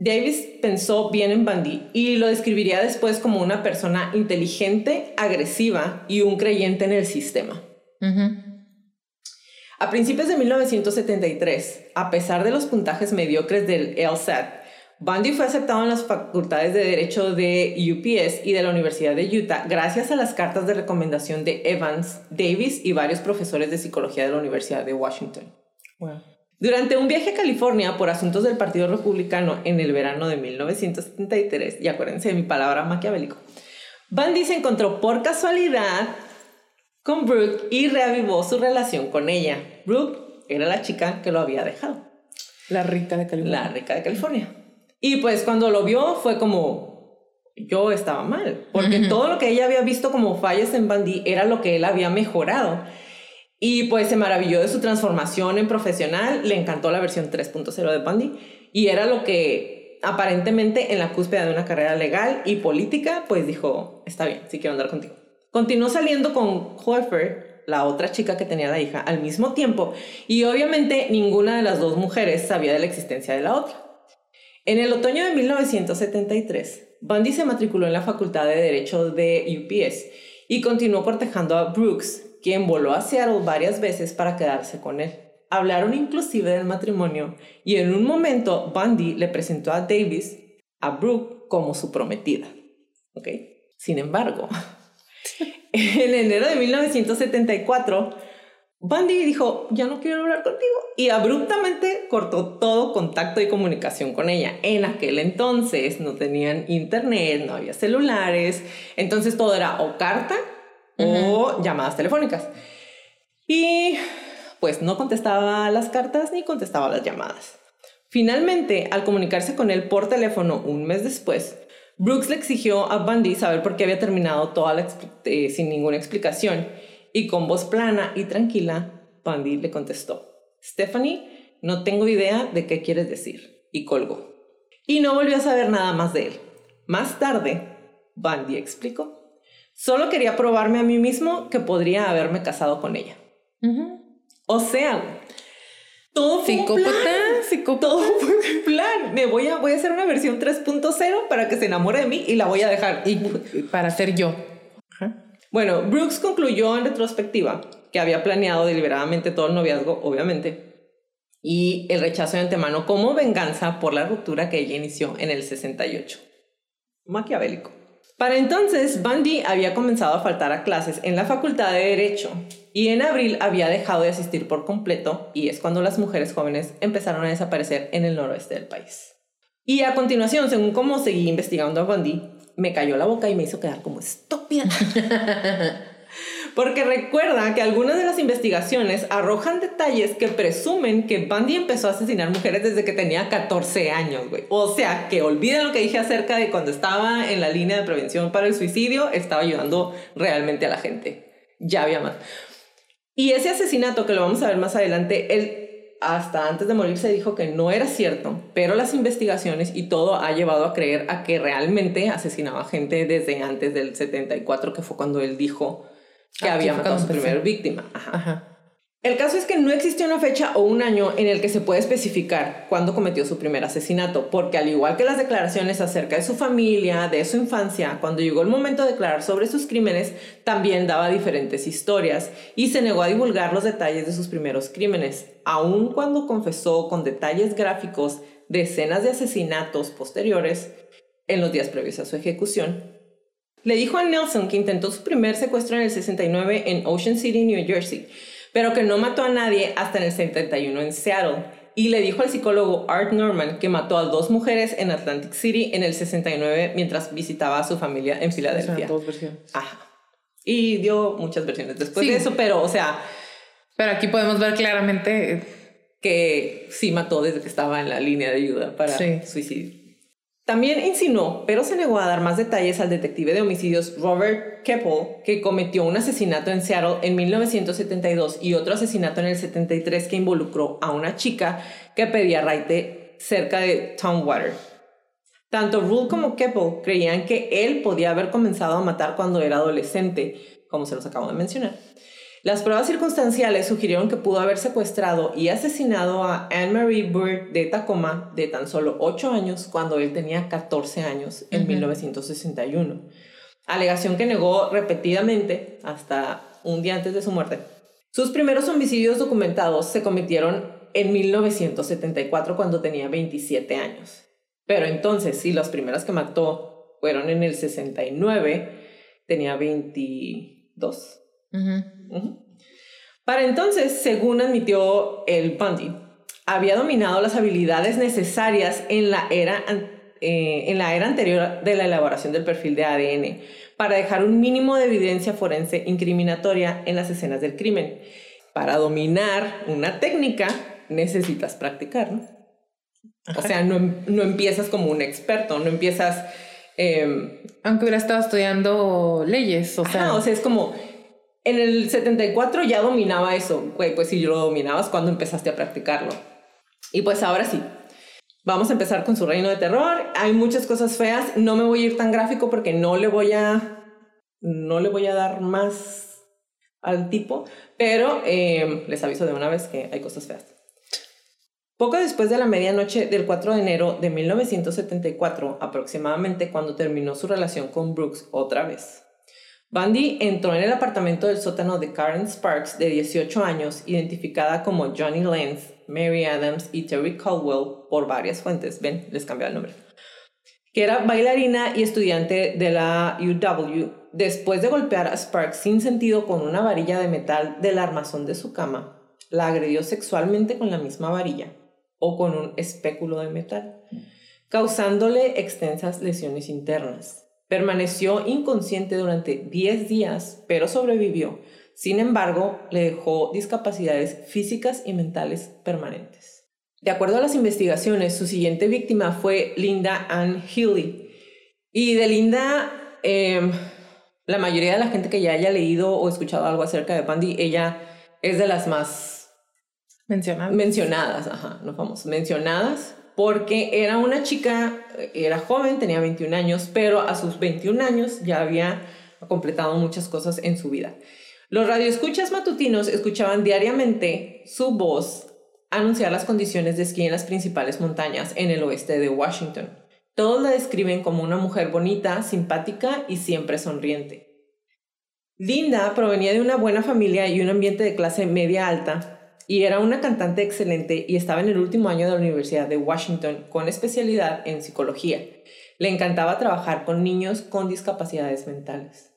Davis pensó bien en Bundy y lo describiría después como una persona inteligente, agresiva y un creyente en el sistema. A principios de 1973, a pesar de los puntajes mediocres del LSAT, Bundy fue aceptado en las facultades de Derecho de UPS y de la Universidad de Utah gracias a las cartas de recomendación de Evans, Davis y varios profesores de psicología de la Universidad de Washington. Durante un viaje a California por asuntos del Partido Republicano en el verano de 1973, y acuérdense de mi palabra maquiavélico, Bundy se encontró por casualidad con Brooke y reavivó su relación con ella. Brooke era la chica que lo había dejado. La rica de California. La rica de California. Y pues cuando lo vio fue como, yo estaba mal, porque todo lo que ella había visto como fallas en Bandy era lo que él había mejorado. Y pues se maravilló de su transformación en profesional, le encantó la versión 3.0 de Bandy y era lo que aparentemente en la cúspide de una carrera legal y política, pues dijo, está bien, sí quiero andar contigo. Continuó saliendo con Hofer, la otra chica que tenía la hija, al mismo tiempo y obviamente ninguna de las dos mujeres sabía de la existencia de la otra. En el otoño de 1973, Bundy se matriculó en la Facultad de Derecho de UPS y continuó cortejando a Brooks, quien voló a Seattle varias veces para quedarse con él. Hablaron inclusive del matrimonio y en un momento Bundy le presentó a Davis a Brooke como su prometida. Sin embargo, en enero de 1974, Bundy dijo, ya no quiero hablar contigo. Y abruptamente cortó todo contacto y comunicación con ella. En aquel entonces no tenían internet, no había celulares. Entonces todo era o carta o llamadas telefónicas. Y pues no contestaba las cartas ni contestaba las llamadas. Finalmente, al comunicarse con él por teléfono un mes después, Brooks le exigió a Bundy saber por qué había terminado toda la eh, sin ninguna explicación y con voz plana y tranquila, Bundy le contestó, Stephanie, no tengo idea de qué quieres decir, y colgó. Y no volvió a saber nada más de él. Más tarde, Bundy explicó, solo quería probarme a mí mismo que podría haberme casado con ella. O sea, todo fue un plan. Todo fue un plan. Me voy a, voy a hacer una versión 3.0 para que se enamore de mí y la voy a dejar. Y para ser yo. Bueno, Brooks concluyó en retrospectiva que había planeado deliberadamente todo el noviazgo, obviamente, y el rechazo de antemano como venganza por la ruptura que ella inició en el 68. Maquiavélico. Para entonces, Bundy había comenzado a faltar a clases en la Facultad de Derecho y en abril había dejado de asistir por completo y es cuando las mujeres jóvenes empezaron a desaparecer en el noroeste del país. Y a continuación, según cómo seguí investigando a Bundy, me cayó la boca y me hizo quedar como estúpida. Porque recuerda que algunas de las investigaciones arrojan detalles que presumen que Bundy empezó a asesinar mujeres desde que tenía 14 años, güey. O sea, que olviden lo que dije acerca de cuando estaba en la línea de prevención para el suicidio, estaba ayudando realmente a la gente. Ya había más. Y ese asesinato, que lo vamos a ver más adelante, él hasta antes de morir se dijo que no era cierto, pero las investigaciones y todo ha llevado a creer a que realmente asesinaba gente desde antes del 74, que fue cuando él dijo que había matado a su primera víctima. Ajá. El caso es que no existe una fecha o un año en el que se puede especificar cuándo cometió su primer asesinato, porque al igual que las declaraciones acerca de su familia, de su infancia, cuando llegó el momento de declarar sobre sus crímenes, también daba diferentes historias y se negó a divulgar los detalles de sus primeros crímenes, aun cuando confesó con detalles gráficos de escenas de asesinatos posteriores en los días previos a su ejecución. Le dijo a Nelson que intentó su primer secuestro en el 69 en Ocean City, New Jersey, pero que no mató a nadie hasta en el 71 en Seattle. Y le dijo al psicólogo Art Norman que mató a dos mujeres en Atlantic City en el 69 mientras visitaba a su familia en Filadelfia. dos versiones. Ajá. Y dio muchas versiones después de eso, pero, o sea... Pero aquí podemos ver claramente que sí mató desde que estaba en la línea de ayuda para suicidio. También insinuó, pero se negó a dar más detalles al detective de homicidios Robert Keppel, que cometió un asesinato en Seattle en 1972 y otro asesinato en el 73 que involucró a una chica que pedía raite cerca de Townwater. Tanto Rule como Keppel creían que él podía haber comenzado a matar cuando era adolescente, como se los acabo de mencionar. Las pruebas circunstanciales sugirieron que pudo haber secuestrado y asesinado a Anne-Marie Bird de Tacoma de tan solo 8 años cuando él tenía 14 años en 1961. Alegación que negó repetidamente hasta un día antes de su muerte. Sus primeros homicidios documentados se cometieron en 1974 cuando tenía 27 años. Pero entonces, si las primeras que mató fueron en el 69, tenía 22. Para entonces, según admitió el Bundy, había dominado las habilidades necesarias en la era, eh, en la era anterior de la elaboración del perfil de ADN para dejar un mínimo de evidencia forense incriminatoria en las escenas del crimen. Para dominar una técnica necesitas practicar, ¿no? O sea, no, no, empiezas como un experto, no empiezas... Em, Aunque hubiera estado estudiando leyes, o sea... o sea, es como en el 74 ya dominaba eso, güey, pues si lo dominabas, cuando empezaste a practicarlo? Y pues ahora sí, vamos a empezar con su reino de terror. Hay muchas cosas feas, no me voy a ir tan gráfico porque no le voy a, no le voy a dar más al tipo, pero eh, les aviso de una vez que hay cosas feas. Poco después de la medianoche del 4 de enero de 1974, aproximadamente cuando terminó su relación con Brooks otra vez, Bundy entró en el apartamento del sótano de Karen Sparks, de 18 años, identificada como Johnny Lenz, Mary Adams y Terry Caldwell por varias fuentes. Ven, les cambié el nombre. Que era bailarina y estudiante de la UW. Después de golpear a Sparks sin sentido con una varilla de metal del armazón de su cama, la agredió sexualmente con la misma varilla o con un espéculo de metal, causándole extensas lesiones internas. Permaneció inconsciente durante 10 días, pero sobrevivió. Sin embargo, le dejó discapacidades físicas y mentales permanentes. De acuerdo a las investigaciones, su siguiente víctima fue Linda Ann Healy. Y de Linda, em, la mayoría de la gente que ya haya leído o escuchado algo acerca de Bundy, ella es de las más mencionadas. Mencionadas, ajá, no famosos, mencionadas porque era una chica, era joven, tenía 21 años, pero a sus 21 años ya había completado muchas cosas en su vida. Los radioescuchas matutinos escuchaban diariamente su voz anunciar las condiciones de esquí en las principales montañas en el oeste de Washington. Todos la describen como una mujer bonita, simpática y siempre sonriente. Linda provenía de una buena familia y un ambiente de clase media alta, y era una cantante excelente y estaba en el último año de la Universidad de Washington con especialidad en psicología. Le encantaba trabajar con niños con discapacidades mentales.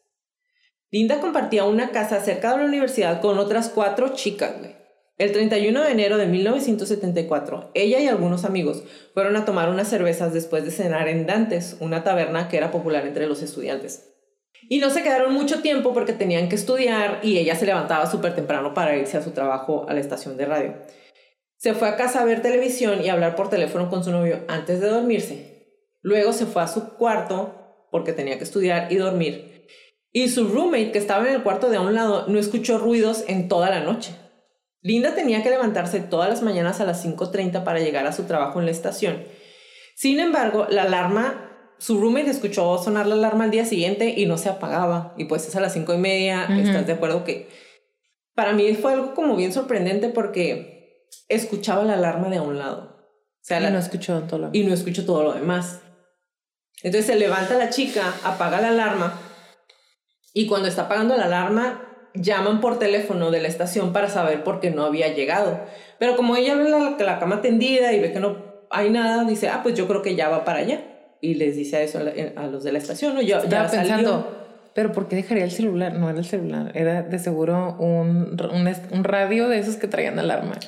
Linda compartía una casa cerca de la universidad con otras cuatro chicas, El 31 de enero de 1974, ella y algunos amigos fueron a tomar unas cervezas después de cenar en Dantes, una taberna que era popular entre los estudiantes. Y no se quedaron mucho tiempo porque tenían que estudiar y ella se levantaba súper temprano para irse a su trabajo a la estación de radio. Se fue a casa a ver televisión y hablar por teléfono con su novio antes de dormirse. Luego se fue a su cuarto porque tenía que estudiar y dormir. Y su roommate, que estaba en el cuarto de a un lado, no escuchó ruidos en toda la noche. Linda tenía que levantarse todas las mañanas a las 5.30 para llegar a su trabajo en la estación. Sin embargo, la alarma, su roommate escuchó sonar la alarma al día siguiente y no se apagaba. Y pues es a las cinco y media, ¿estás de acuerdo que para mí fue algo como bien sorprendente porque escuchaba la alarma de a un lado. O sea, y no escuchó todo lo Y no escuchó todo lo demás. Entonces se levanta la chica, apaga la alarma y cuando está apagando la alarma llaman por teléfono de la estación para saber por qué no había llegado. Pero como ella ve la, la cama tendida y ve que no hay nada, dice, ah, pues yo creo que ya va para allá. Y les dice a eso a, los de la estación, ¿no? Yo, Estaba pensando, pero ¿por qué dejaría el celular? No era el celular, era de seguro un, un, radio de esos que traían alarma.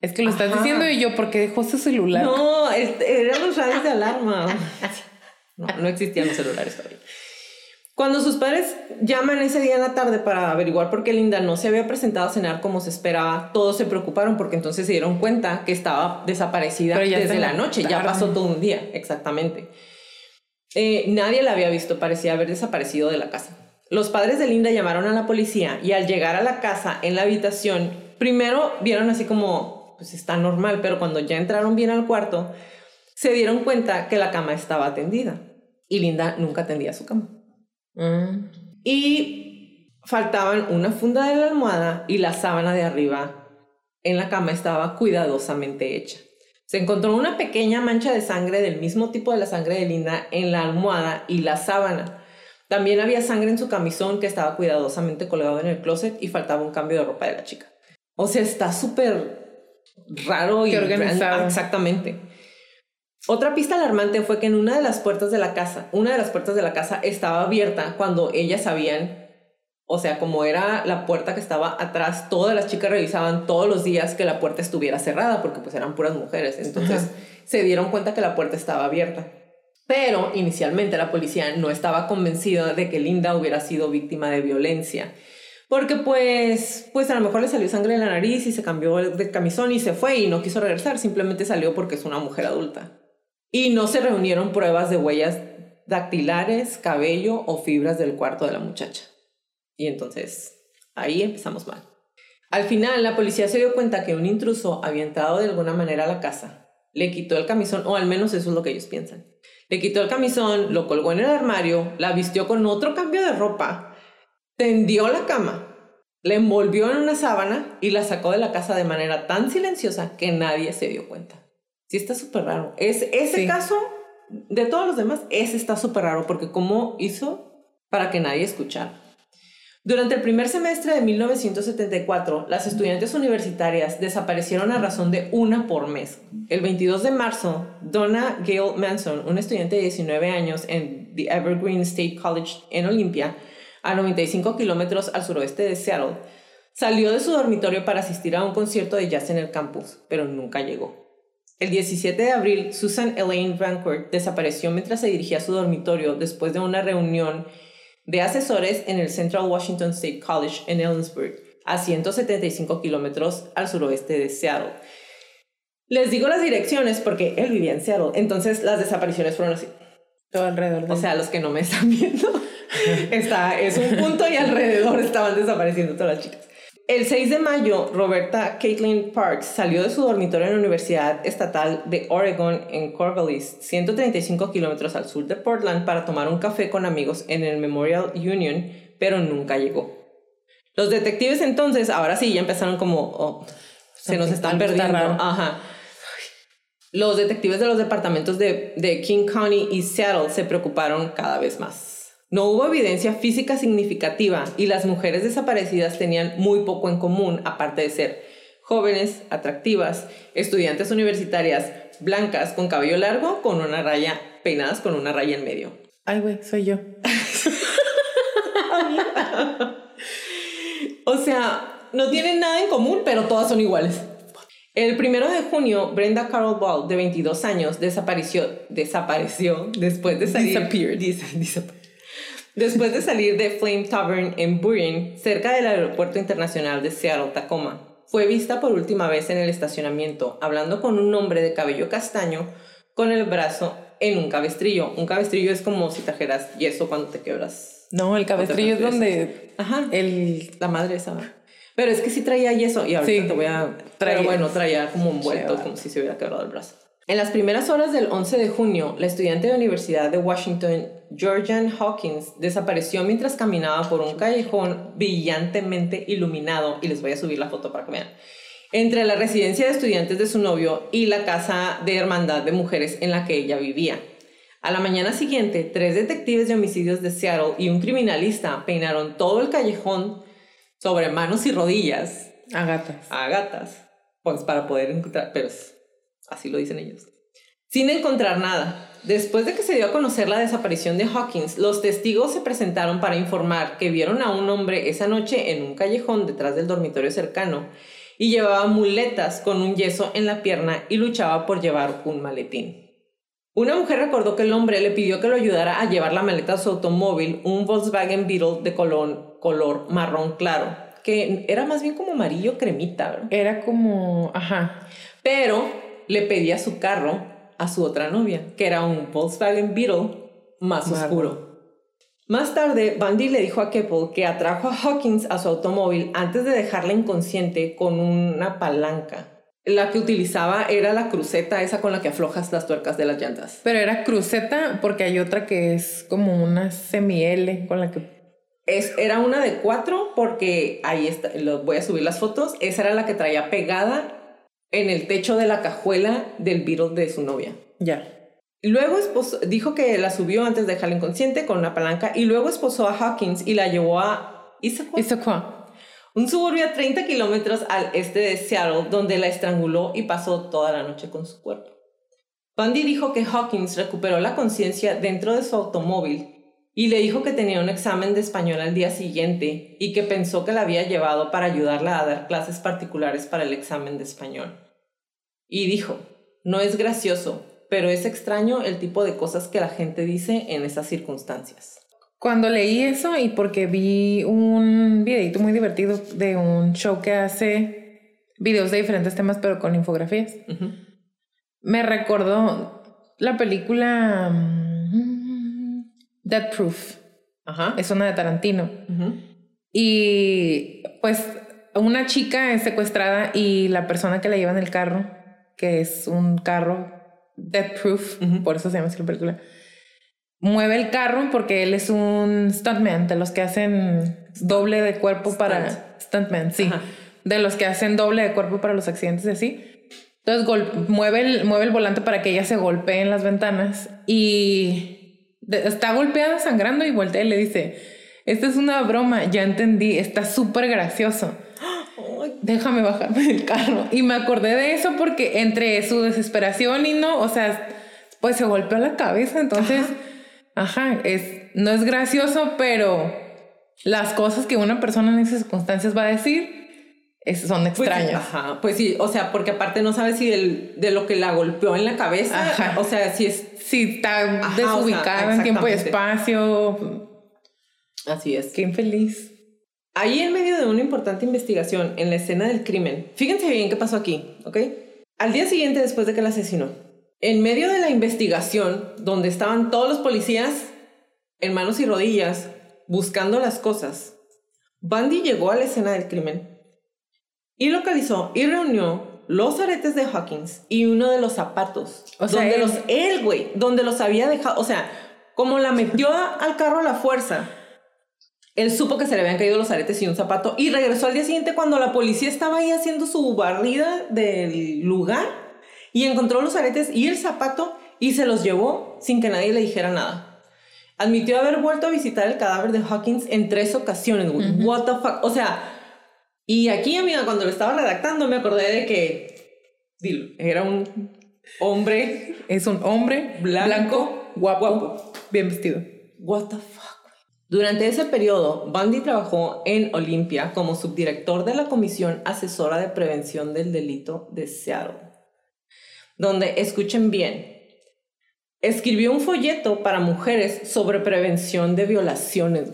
Es que lo estás diciendo y yo, ¿por qué dejó su celular? No, eran los radios de alarma. No, no existían los celulares todavía. Cuando sus padres llaman ese día en la tarde para averiguar por qué Linda no se había presentado a cenar como se esperaba, todos se preocuparon porque entonces se dieron cuenta que estaba desaparecida desde la noche, ya pasó todo un día, exactamente. Eh, nadie la había visto, parecía haber desaparecido de la casa. Los padres de Linda llamaron a la policía y al llegar a la casa, en la habitación, primero vieron así como, pues está normal, pero cuando ya entraron bien al cuarto, se dieron cuenta que la cama estaba tendida y Linda nunca tendía su cama. Mm. Y faltaban una funda de la almohada y la sábana de arriba en la cama estaba cuidadosamente hecha. Se encontró una pequeña mancha de sangre del mismo tipo de la sangre de Linda en la almohada y la sábana. También había sangre en su camisón que estaba cuidadosamente colgado en el closet y faltaba un cambio de ropa de la chica. O sea, está súper raro y organizado. Exactamente. Otra pista alarmante fue que en una de las puertas de la casa, una de las puertas de la casa estaba abierta cuando ellas sabían, o sea, como era la puerta que estaba atrás, todas las chicas revisaban todos los días que la puerta estuviera cerrada, porque pues eran puras mujeres. Entonces se dieron cuenta que la puerta estaba abierta. Pero inicialmente la policía no estaba convencida de que Linda hubiera sido víctima de violencia. Porque pues, pues a lo mejor le salió sangre en la nariz y se cambió de camisón y se fue y no quiso regresar, simplemente salió porque es una mujer adulta y no se reunieron pruebas de huellas dactilares, cabello o fibras del cuarto de la muchacha. Y entonces ahí empezamos mal. Al final, la policía se dio cuenta que un intruso había entrado de alguna manera a la casa, le quitó el camisón, o al menos eso es lo que ellos piensan. Le quitó el camisón, lo colgó en el armario, la vistió con otro cambio de ropa, tendió la cama, la envolvió en una sábana y la sacó de la casa de manera tan silenciosa que nadie se dio cuenta. Sí está súper raro. Es, ese caso, de todos los demás, ese está súper raro porque cómo hizo para que nadie escuchara. Durante el primer semestre de 1974, las estudiantes universitarias desaparecieron a razón de una por mes. El 22 de marzo, Donna Gail Manson, una estudiante de 19 años en The Evergreen State College en Olympia, a 95 kilómetros al suroeste de Seattle, salió de su dormitorio para asistir a un concierto de jazz en el campus, pero nunca llegó. El 17 de abril, Susan Elaine Vancourt desapareció mientras se dirigía a su dormitorio después de una reunión de asesores en el Central Washington State College en Ellensburg, a 175 kilómetros al suroeste de Seattle. Les digo las direcciones porque él vivía en Seattle, entonces las desapariciones fueron así. Todo alrededor. O sea, los que no me están viendo, está, es un punto y alrededor estaban desapareciendo todas las chicas. El 6 de mayo, Roberta Caitlin Parks salió de su dormitorio en la Universidad Estatal de Oregon en Corvallis, 135 kilómetros al sur de Portland, para tomar un café con amigos en el Memorial Union, pero nunca llegó. Los detectives entonces, ahora sí, ya empezaron como, oh, se nos están perdiendo. Ajá. Los detectives de los departamentos de, de King County y Seattle se preocuparon cada vez más. No hubo evidencia física significativa y las mujeres desaparecidas tenían muy poco en común, aparte de ser jóvenes, atractivas, estudiantes universitarias, blancas, con cabello largo, con una raya, peinadas con una raya en medio. Ay, güey, soy yo. o sea, no tienen nada en común, pero todas son iguales. El primero de junio, Brenda Carol Ball, de 22 años, desapareció, desapareció después de salir. Disappeared. Dis- disap- después de salir de Flame Tavern en Burien, cerca del aeropuerto internacional de Seattle Tacoma. Fue vista por última vez en el estacionamiento, hablando con un hombre de cabello castaño con el brazo en un cabestrillo. Un cabestrillo es como si trajeras yeso cuando te quebras. No, el cabestrillo es donde Ajá. el... La madre esa. Pero es que sí traía yeso y ahorita Sí. te voy a... Traía- Pero bueno, traía como envuelto, como si se hubiera quebrado el brazo. En las primeras horas del 11 de junio, la estudiante de la Universidad de Washington, Georgian Hawkins, desapareció mientras caminaba por un callejón brillantemente iluminado, y les voy a subir la foto para que vean, entre la residencia de estudiantes de su novio y la casa de hermandad de mujeres en la que ella vivía. A la mañana siguiente, tres detectives de homicidios de Seattle y un criminalista peinaron todo el callejón sobre manos y rodillas A gatas. a gatas, pues para poder encontrar, pero es- así lo dicen ellos. Sin encontrar nada. Después de que se dio a conocer la desaparición de Hawkins, los testigos se presentaron para informar que vieron a un hombre esa noche en un callejón detrás del dormitorio cercano y llevaba muletas con un yeso en la pierna y luchaba por llevar un maletín. Una mujer recordó que el hombre le pidió que lo ayudara a llevar la maleta a su automóvil, un Volkswagen Beetle de color, color marrón claro, que era más bien como amarillo cremita, ¿verdad? Era como... Ajá. Pero le pedía su carro a su otra novia, que era un Volkswagen Beetle más oscuro. Más tarde, Bundy le dijo a Keppel que atrajo a Hawkins a su automóvil antes de dejarla inconsciente con una palanca. La que utilizaba era la cruceta esa con la que aflojas las tuercas de las llantas. Pero era cruceta porque hay otra que es como una semi-L con la que... Es, era una de cuatro porque ahí está, lo, voy a subir las fotos. Esa era la que traía pegada en el techo de la cajuela del Beetle de su novia. Ya. Luego esposó- dijo que la subió antes de dejarla inconsciente con una palanca y luego esposó a Hawkins y la llevó a Issaquah, Issaquah. un suburbio a 30 kilómetros al este de Seattle, donde la estranguló y pasó toda la noche con su cuerpo. Bundy dijo que Hawkins recuperó la conciencia dentro de su automóvil y le dijo que tenía un examen de español al día siguiente y que pensó que la había llevado para ayudarla a dar clases particulares para el examen de español. Y dijo, no es gracioso, pero es extraño el tipo de cosas que la gente dice en esas circunstancias. Cuando leí eso y porque vi un videito muy divertido de un show que hace videos de diferentes temas pero con infografías, me recordó la película mm, Dead Proof. Ajá. Es una de Tarantino. Y pues una chica es secuestrada y la persona que la lleva en el carro, que es un carro death proof, Ujú. por eso se llama así la película, mueve el carro porque él es un stuntman, de los que hacen doble de cuerpo para stuntman, sí, Ajá. de los que hacen doble de cuerpo para los accidentes y así. Entonces gol- mueve, el, mueve el volante para que ella se golpee en las ventanas y de- está golpeada sangrando y voltea y le dice, esta es una broma, ya entendí, está súper gracioso. Déjame bajarme del carro. Y me acordé de eso porque entre su desesperación y no, o sea, pues se golpeó la cabeza. Entonces, ajá, es, no es gracioso, pero las cosas que una persona en esas circunstancias va a decir es- son Pues, extrañas. Ajá, pues sí, o sea, porque aparte no sabes si el, de lo que la golpeó en la cabeza, Ajá. o sea, si es... Si está Ajá, desubicada o sea, en tiempo y espacio, Así es. qué infeliz. Ahí en medio de una importante investigación en la escena del crimen, fíjense bien qué pasó aquí, ¿ok? Al día siguiente después de que la asesinó, en medio de la investigación, donde estaban todos los policías en manos y rodillas buscando las cosas, Bundy llegó a la escena del crimen y localizó y reunió los aretes de Hawkins y uno de los zapatos. O sea, donde él- los, él, güey, donde los había dejado, o sea, como la metió al carro a la fuerza. Él supo que se le habían caído los aretes y un zapato y regresó al día siguiente cuando la policía estaba ahí haciendo su barrida del lugar y encontró los aretes y el zapato y se los llevó sin que nadie le dijera nada. Admitió haber vuelto a visitar el cadáver de Hawkins en tres ocasiones, güey. What the fuck? O sea, y aquí, amiga, cuando lo estaba redactando me acordé de que dilo, era un hombre Es un hombre Blanco, blanco, guapo, guapo. bien vestido. What the fuck? Durante ese periodo, Bundy trabajó en Olympia como subdirector de la Comisión Asesora de Prevención del Delito de Seattle, donde, escuchen bien, escribió un folleto para mujeres sobre prevención de violaciones.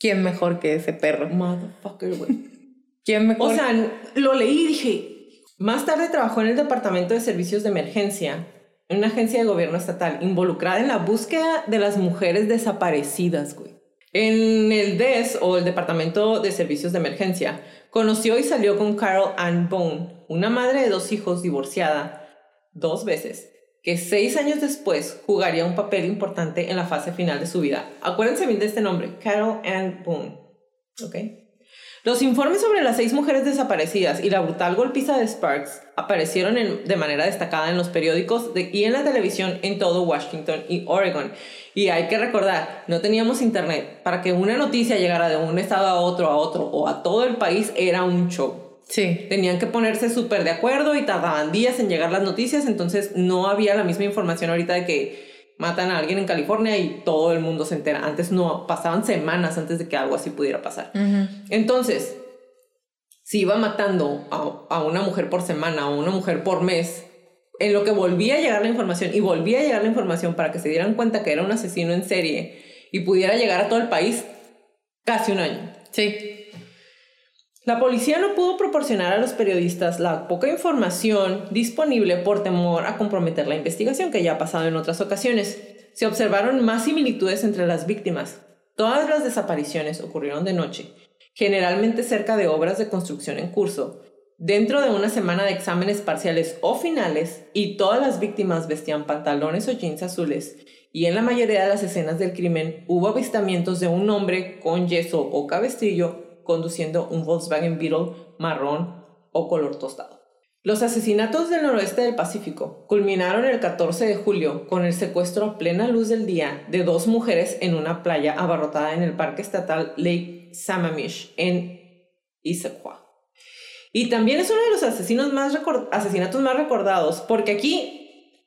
¿Quién mejor que ese perro? Motherfucker, güey. ¿Quién mejor? O sea, lo leí y dije, más tarde trabajó en el Departamento de Servicios de Emergencia, en una agencia de gobierno estatal, involucrada en la búsqueda de las mujeres desaparecidas, güey. En el DES, o el Departamento de Servicios de Emergencia, conoció y salió con Carol Ann Bone, una madre de dos hijos divorciada dos veces, que seis años después jugaría un papel importante en la fase final de su vida. Acuérdense bien de este nombre, Carol Ann Boone. Los informes sobre las seis mujeres desaparecidas y la brutal golpiza de Sparks aparecieron de manera destacada en los periódicos y en la televisión en todo Washington y Oregon. Y hay que recordar, no teníamos internet. Para que una noticia llegara de un estado a otro, a otro o a todo el país era un show. Sí. Tenían que ponerse súper de acuerdo y tardaban días en llegar las noticias, entonces no había la misma información ahorita de que matan a alguien en California y todo el mundo se entera. Antes no, pasaban semanas antes de que algo así pudiera pasar. Entonces, si iba matando a, a, una mujer por semana o una mujer por mes, en lo que volvía a llegar la información y volvía a llegar la información para que se dieran cuenta que era un asesino en serie y pudiera llegar a todo el país, casi un año. Sí. La policía no pudo proporcionar a los periodistas la poca información disponible por temor a comprometer la investigación, que ya ha pasado en otras ocasiones. Se observaron más similitudes entre las víctimas. Todas las desapariciones ocurrieron de noche, generalmente cerca de obras de construcción en curso, dentro de una semana de exámenes parciales o finales, y todas las víctimas vestían pantalones o jeans azules, y en la mayoría de las escenas del crimen hubo avistamientos de un hombre con yeso o cabestrillo conduciendo un Volkswagen Beetle marrón o color tostado. Los asesinatos del noroeste del Pacífico culminaron el 14 de julio con el secuestro a plena luz del día de dos mujeres en una playa abarrotada en el Parque Estatal Lake Sammamish en Issaquah. Y también es uno de los asesinatos más recordados, porque aquí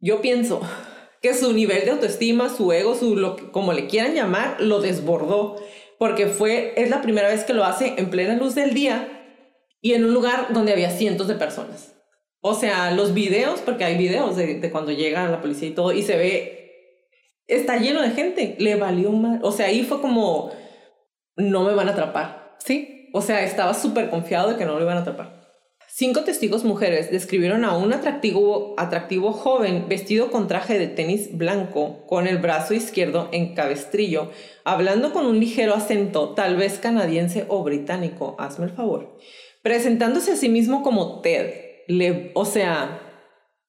yo pienso que su nivel de autoestima, su ego, su lo, como le quieran llamar, lo desbordó porque fue, es la primera vez que lo hace en plena luz del día y en un lugar donde había cientos de personas. O sea, los videos, porque hay videos de, cuando llega la policía y todo, y se ve, está lleno de gente, le valió mal. O sea, ahí fue como, no me van a atrapar. Sí. O sea, estaba súper confiado de que no lo iban a atrapar. Cinco testigos mujeres describieron a un atractivo, atractivo joven vestido con traje de tenis blanco, con el brazo izquierdo en cabestrillo, hablando con un ligero acento, tal vez canadiense o británico, hazme el favor, presentándose a sí mismo como Ted. Le, o sea,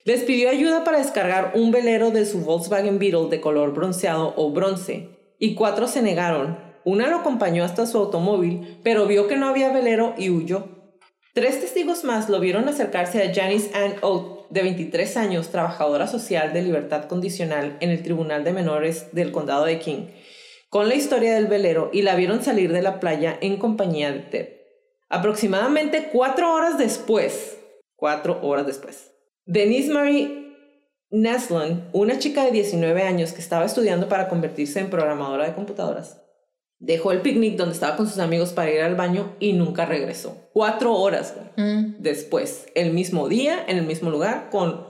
les pidió ayuda para descargar un velero de su Volkswagen Beetle de color bronceado o bronce, y cuatro se negaron. Una lo acompañó hasta su automóvil, pero vio que no había velero y huyó. Tres testigos más lo vieron acercarse a Janice Ann Oates, de 23 años, trabajadora social de libertad condicional en el Tribunal de Menores del Condado de King, con la historia del velero y la vieron salir de la playa en compañía de Ted. Aproximadamente cuatro horas después, cuatro horas después, Denise Marie Neslin, una chica de 19 años que estaba estudiando para convertirse en programadora de computadoras, Dejó el picnic donde estaba con sus amigos para ir al baño y nunca regresó. Cuatro horas mm. después, el mismo día, en el mismo lugar, con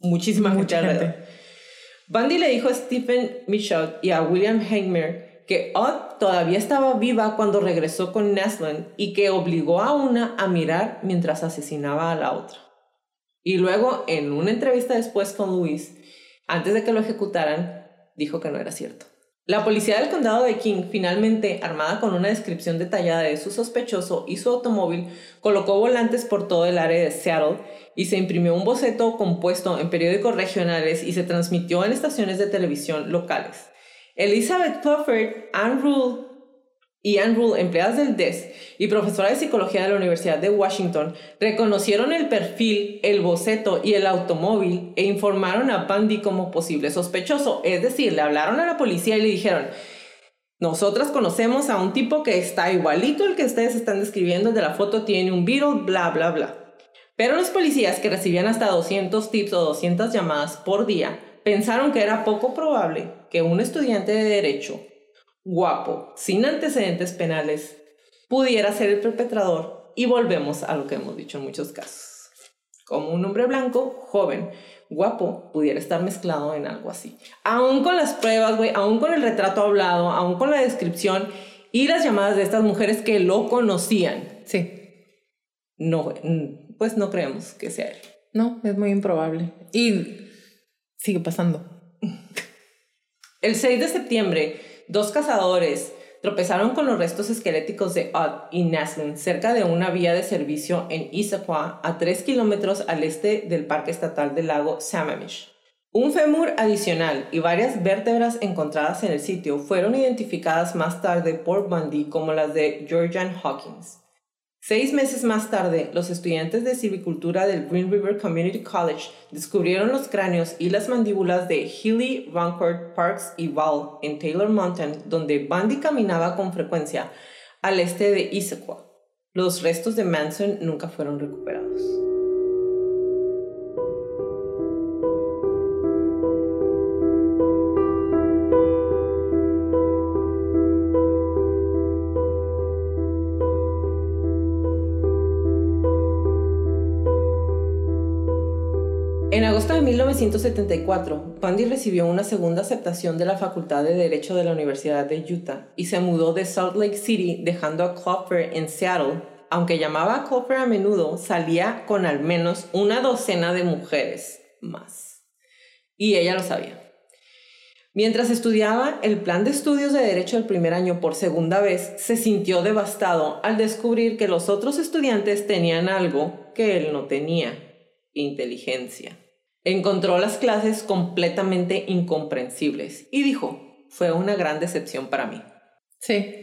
muchísima Mucha gente alrededor. Bundy le dijo a Stephen Michaud y a William Hagmer que Odd todavía estaba viva cuando regresó con Neslin y que obligó a una a mirar mientras asesinaba a la otra. Y luego, en una entrevista después con Luis, antes de que lo ejecutaran, dijo que no era cierto. La policía del condado de King, finalmente, armada con una descripción detallada de su sospechoso y su automóvil, colocó volantes por todo el área de Seattle y se imprimió un boceto compuesto en periódicos regionales y se transmitió en estaciones de televisión locales. Elizabeth Clifford, Anne Rule y Rule, empleadas del DES y profesora de psicología de la Universidad de Washington, reconocieron el perfil, el boceto y el automóvil e informaron a Bundy como posible sospechoso. Es decir, le hablaron a la policía y le dijeron, nosotras conocemos a un tipo que está igualito al que ustedes están describiendo, de la foto tiene un Beetle, bla, bla, bla. Pero los policías que recibían hasta 200 tips o 200 llamadas por día pensaron que era poco probable que un estudiante de derecho guapo, sin antecedentes penales, pudiera ser el perpetrador y volvemos a lo que hemos dicho en muchos casos. Como un hombre blanco, joven, guapo, pudiera estar mezclado en algo así. Aún con las pruebas, güey, aún con el retrato hablado, aún con la descripción y las llamadas de estas mujeres que lo conocían. Sí. No, pues no creemos que sea él. No, es muy improbable. Y sigue pasando. El 6 de septiembre, dos cazadores tropezaron con los restos esqueléticos de Odd y Naslin cerca de una vía de servicio en Issaquah, a 3 kilómetros al este del Parque Estatal del Lago Sammamish. Un fémur adicional y varias vértebras encontradas en el sitio fueron identificadas más tarde por Bundy como las de Georgian Hawkins. Seis meses más tarde, los estudiantes de silvicultura del Green River Community College descubrieron los cráneos y las mandíbulas de Healy, Runcourt, Parks y Val en Taylor Mountain, donde Bundy caminaba con frecuencia al este de Issaquah. Los restos de Manson nunca fueron recuperados. 1974, Bundy recibió una segunda aceptación de la Facultad de Derecho de la Universidad de Utah y se mudó de Salt Lake City dejando a Clover en Seattle. Aunque llamaba a Clover a menudo, salía con al menos una docena de mujeres más. Y ella lo sabía. Mientras estudiaba el plan de estudios de Derecho del primer año por segunda vez, se sintió devastado al descubrir que los otros estudiantes tenían algo que él no tenía, inteligencia. Encontró las clases completamente incomprensibles y dijo, fue una gran decepción para mí. Sí.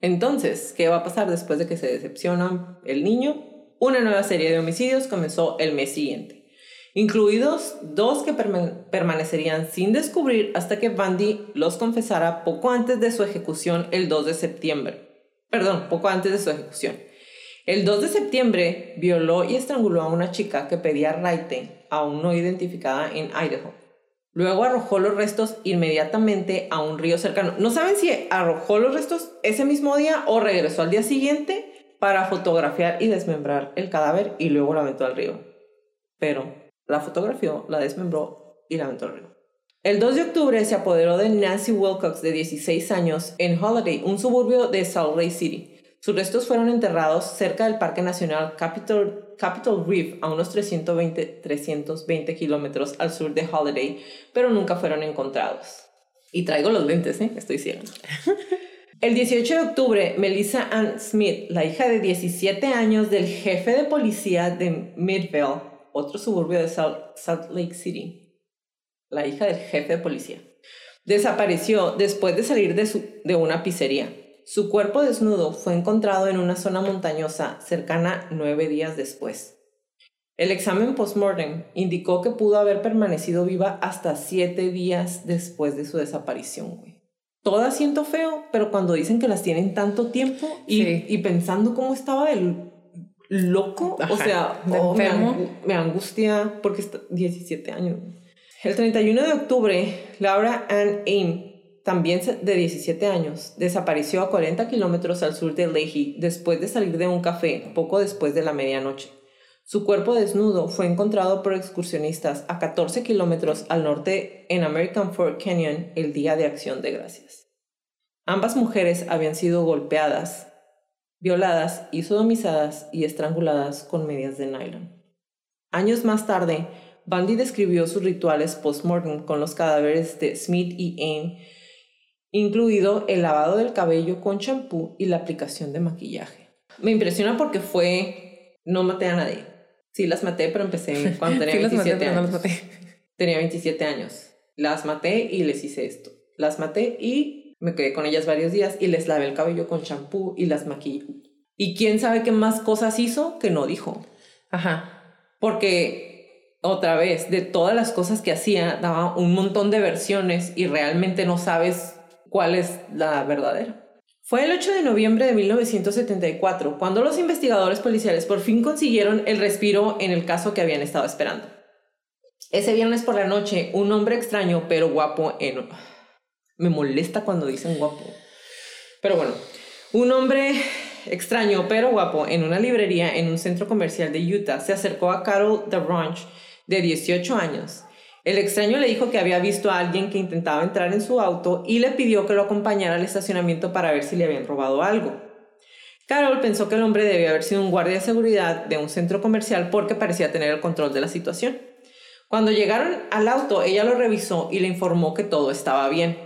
Entonces, ¿qué va a pasar después de que se decepciona el niño? Una nueva serie de homicidios comenzó el mes siguiente, incluidos dos que permanecerían sin descubrir hasta que Bundy los confesara poco antes de su ejecución el 2 de septiembre. Perdón, poco antes de su ejecución. El 2 de septiembre violó y estranguló a una chica que pedía raite, aún no identificada en Idaho. Luego arrojó los restos inmediatamente a un río cercano. No saben si arrojó los restos ese mismo día o regresó al día siguiente para fotografiar y desmembrar el cadáver y luego lo aventó al río. Pero la fotografió, la desmembró y la aventó al río. El 2 de octubre se apoderó de Nancy Wilcox, de 16 años, en Holiday, un suburbio de Salt Lake City. Sus restos fueron enterrados cerca del Parque Nacional Capitol, Capitol Reef, a unos 320, 320 kilómetros al sur de Holiday, pero nunca fueron encontrados. Y traigo los lentes, ¿eh? Estoy ciego. El 18 de octubre, Melissa Ann Smith, la hija de 17 años del jefe de policía de Midvale, otro suburbio de Salt Lake City, la hija del jefe de policía, desapareció después de salir de, su, de una pizzería. Su cuerpo desnudo fue encontrado en una zona montañosa cercana nueve días después. El examen postmortem indicó que pudo haber permanecido viva hasta siete días después de su desaparición, güey. Todas siento feo, pero cuando dicen que las tienen tanto tiempo y, Sí. y pensando cómo estaba el loco, o Ajá, sea, de oh, me, me angustia porque está 17 años. El 31 de octubre, Laura Ann Aim, también de 17 años, desapareció a 40 kilómetros al sur de Leahy después de salir de un café poco después de la medianoche. Su cuerpo desnudo fue encontrado por excursionistas a 14 kilómetros al norte en American Fork Canyon el día de Acción de Gracias. Ambas mujeres habían sido golpeadas, violadas y sodomizadas y estranguladas con medias de nylon. Años más tarde, Bundy describió sus rituales post-mortem con los cadáveres de Smith y Aim, incluido el lavado del cabello con champú y la aplicación de maquillaje. Me impresiona porque fue, no maté a nadie. Sí las maté, pero empecé cuando tenía Sí los maté, 27 pero no años. maté. Tenía 27 años. Las maté y les hice esto. Las maté y me quedé con ellas varios días y les lavé el cabello con champú y las maquillé. Y quién sabe qué más cosas hizo que no dijo. Ajá. Porque, otra vez, de todas las cosas que hacía, daba un montón de versiones y realmente no sabes cuál es la verdadera. Fue el 8 de noviembre de 1974 cuando los investigadores policiales por fin consiguieron el respiro en el caso que habían estado esperando. Ese viernes por la noche, un hombre extraño pero guapo en... Me molesta cuando dicen guapo. Pero bueno, un hombre extraño pero guapo en una librería en un centro comercial de Utah se acercó a Carol DeRange, de 18 años. El extraño le dijo que había visto a alguien que intentaba entrar en su auto y le pidió que lo acompañara al estacionamiento para ver si le habían robado algo. Carol pensó que el hombre debía haber sido un guardia de seguridad de un centro comercial porque parecía tener el control de la situación. Cuando llegaron al auto, ella lo revisó y le informó que todo estaba bien.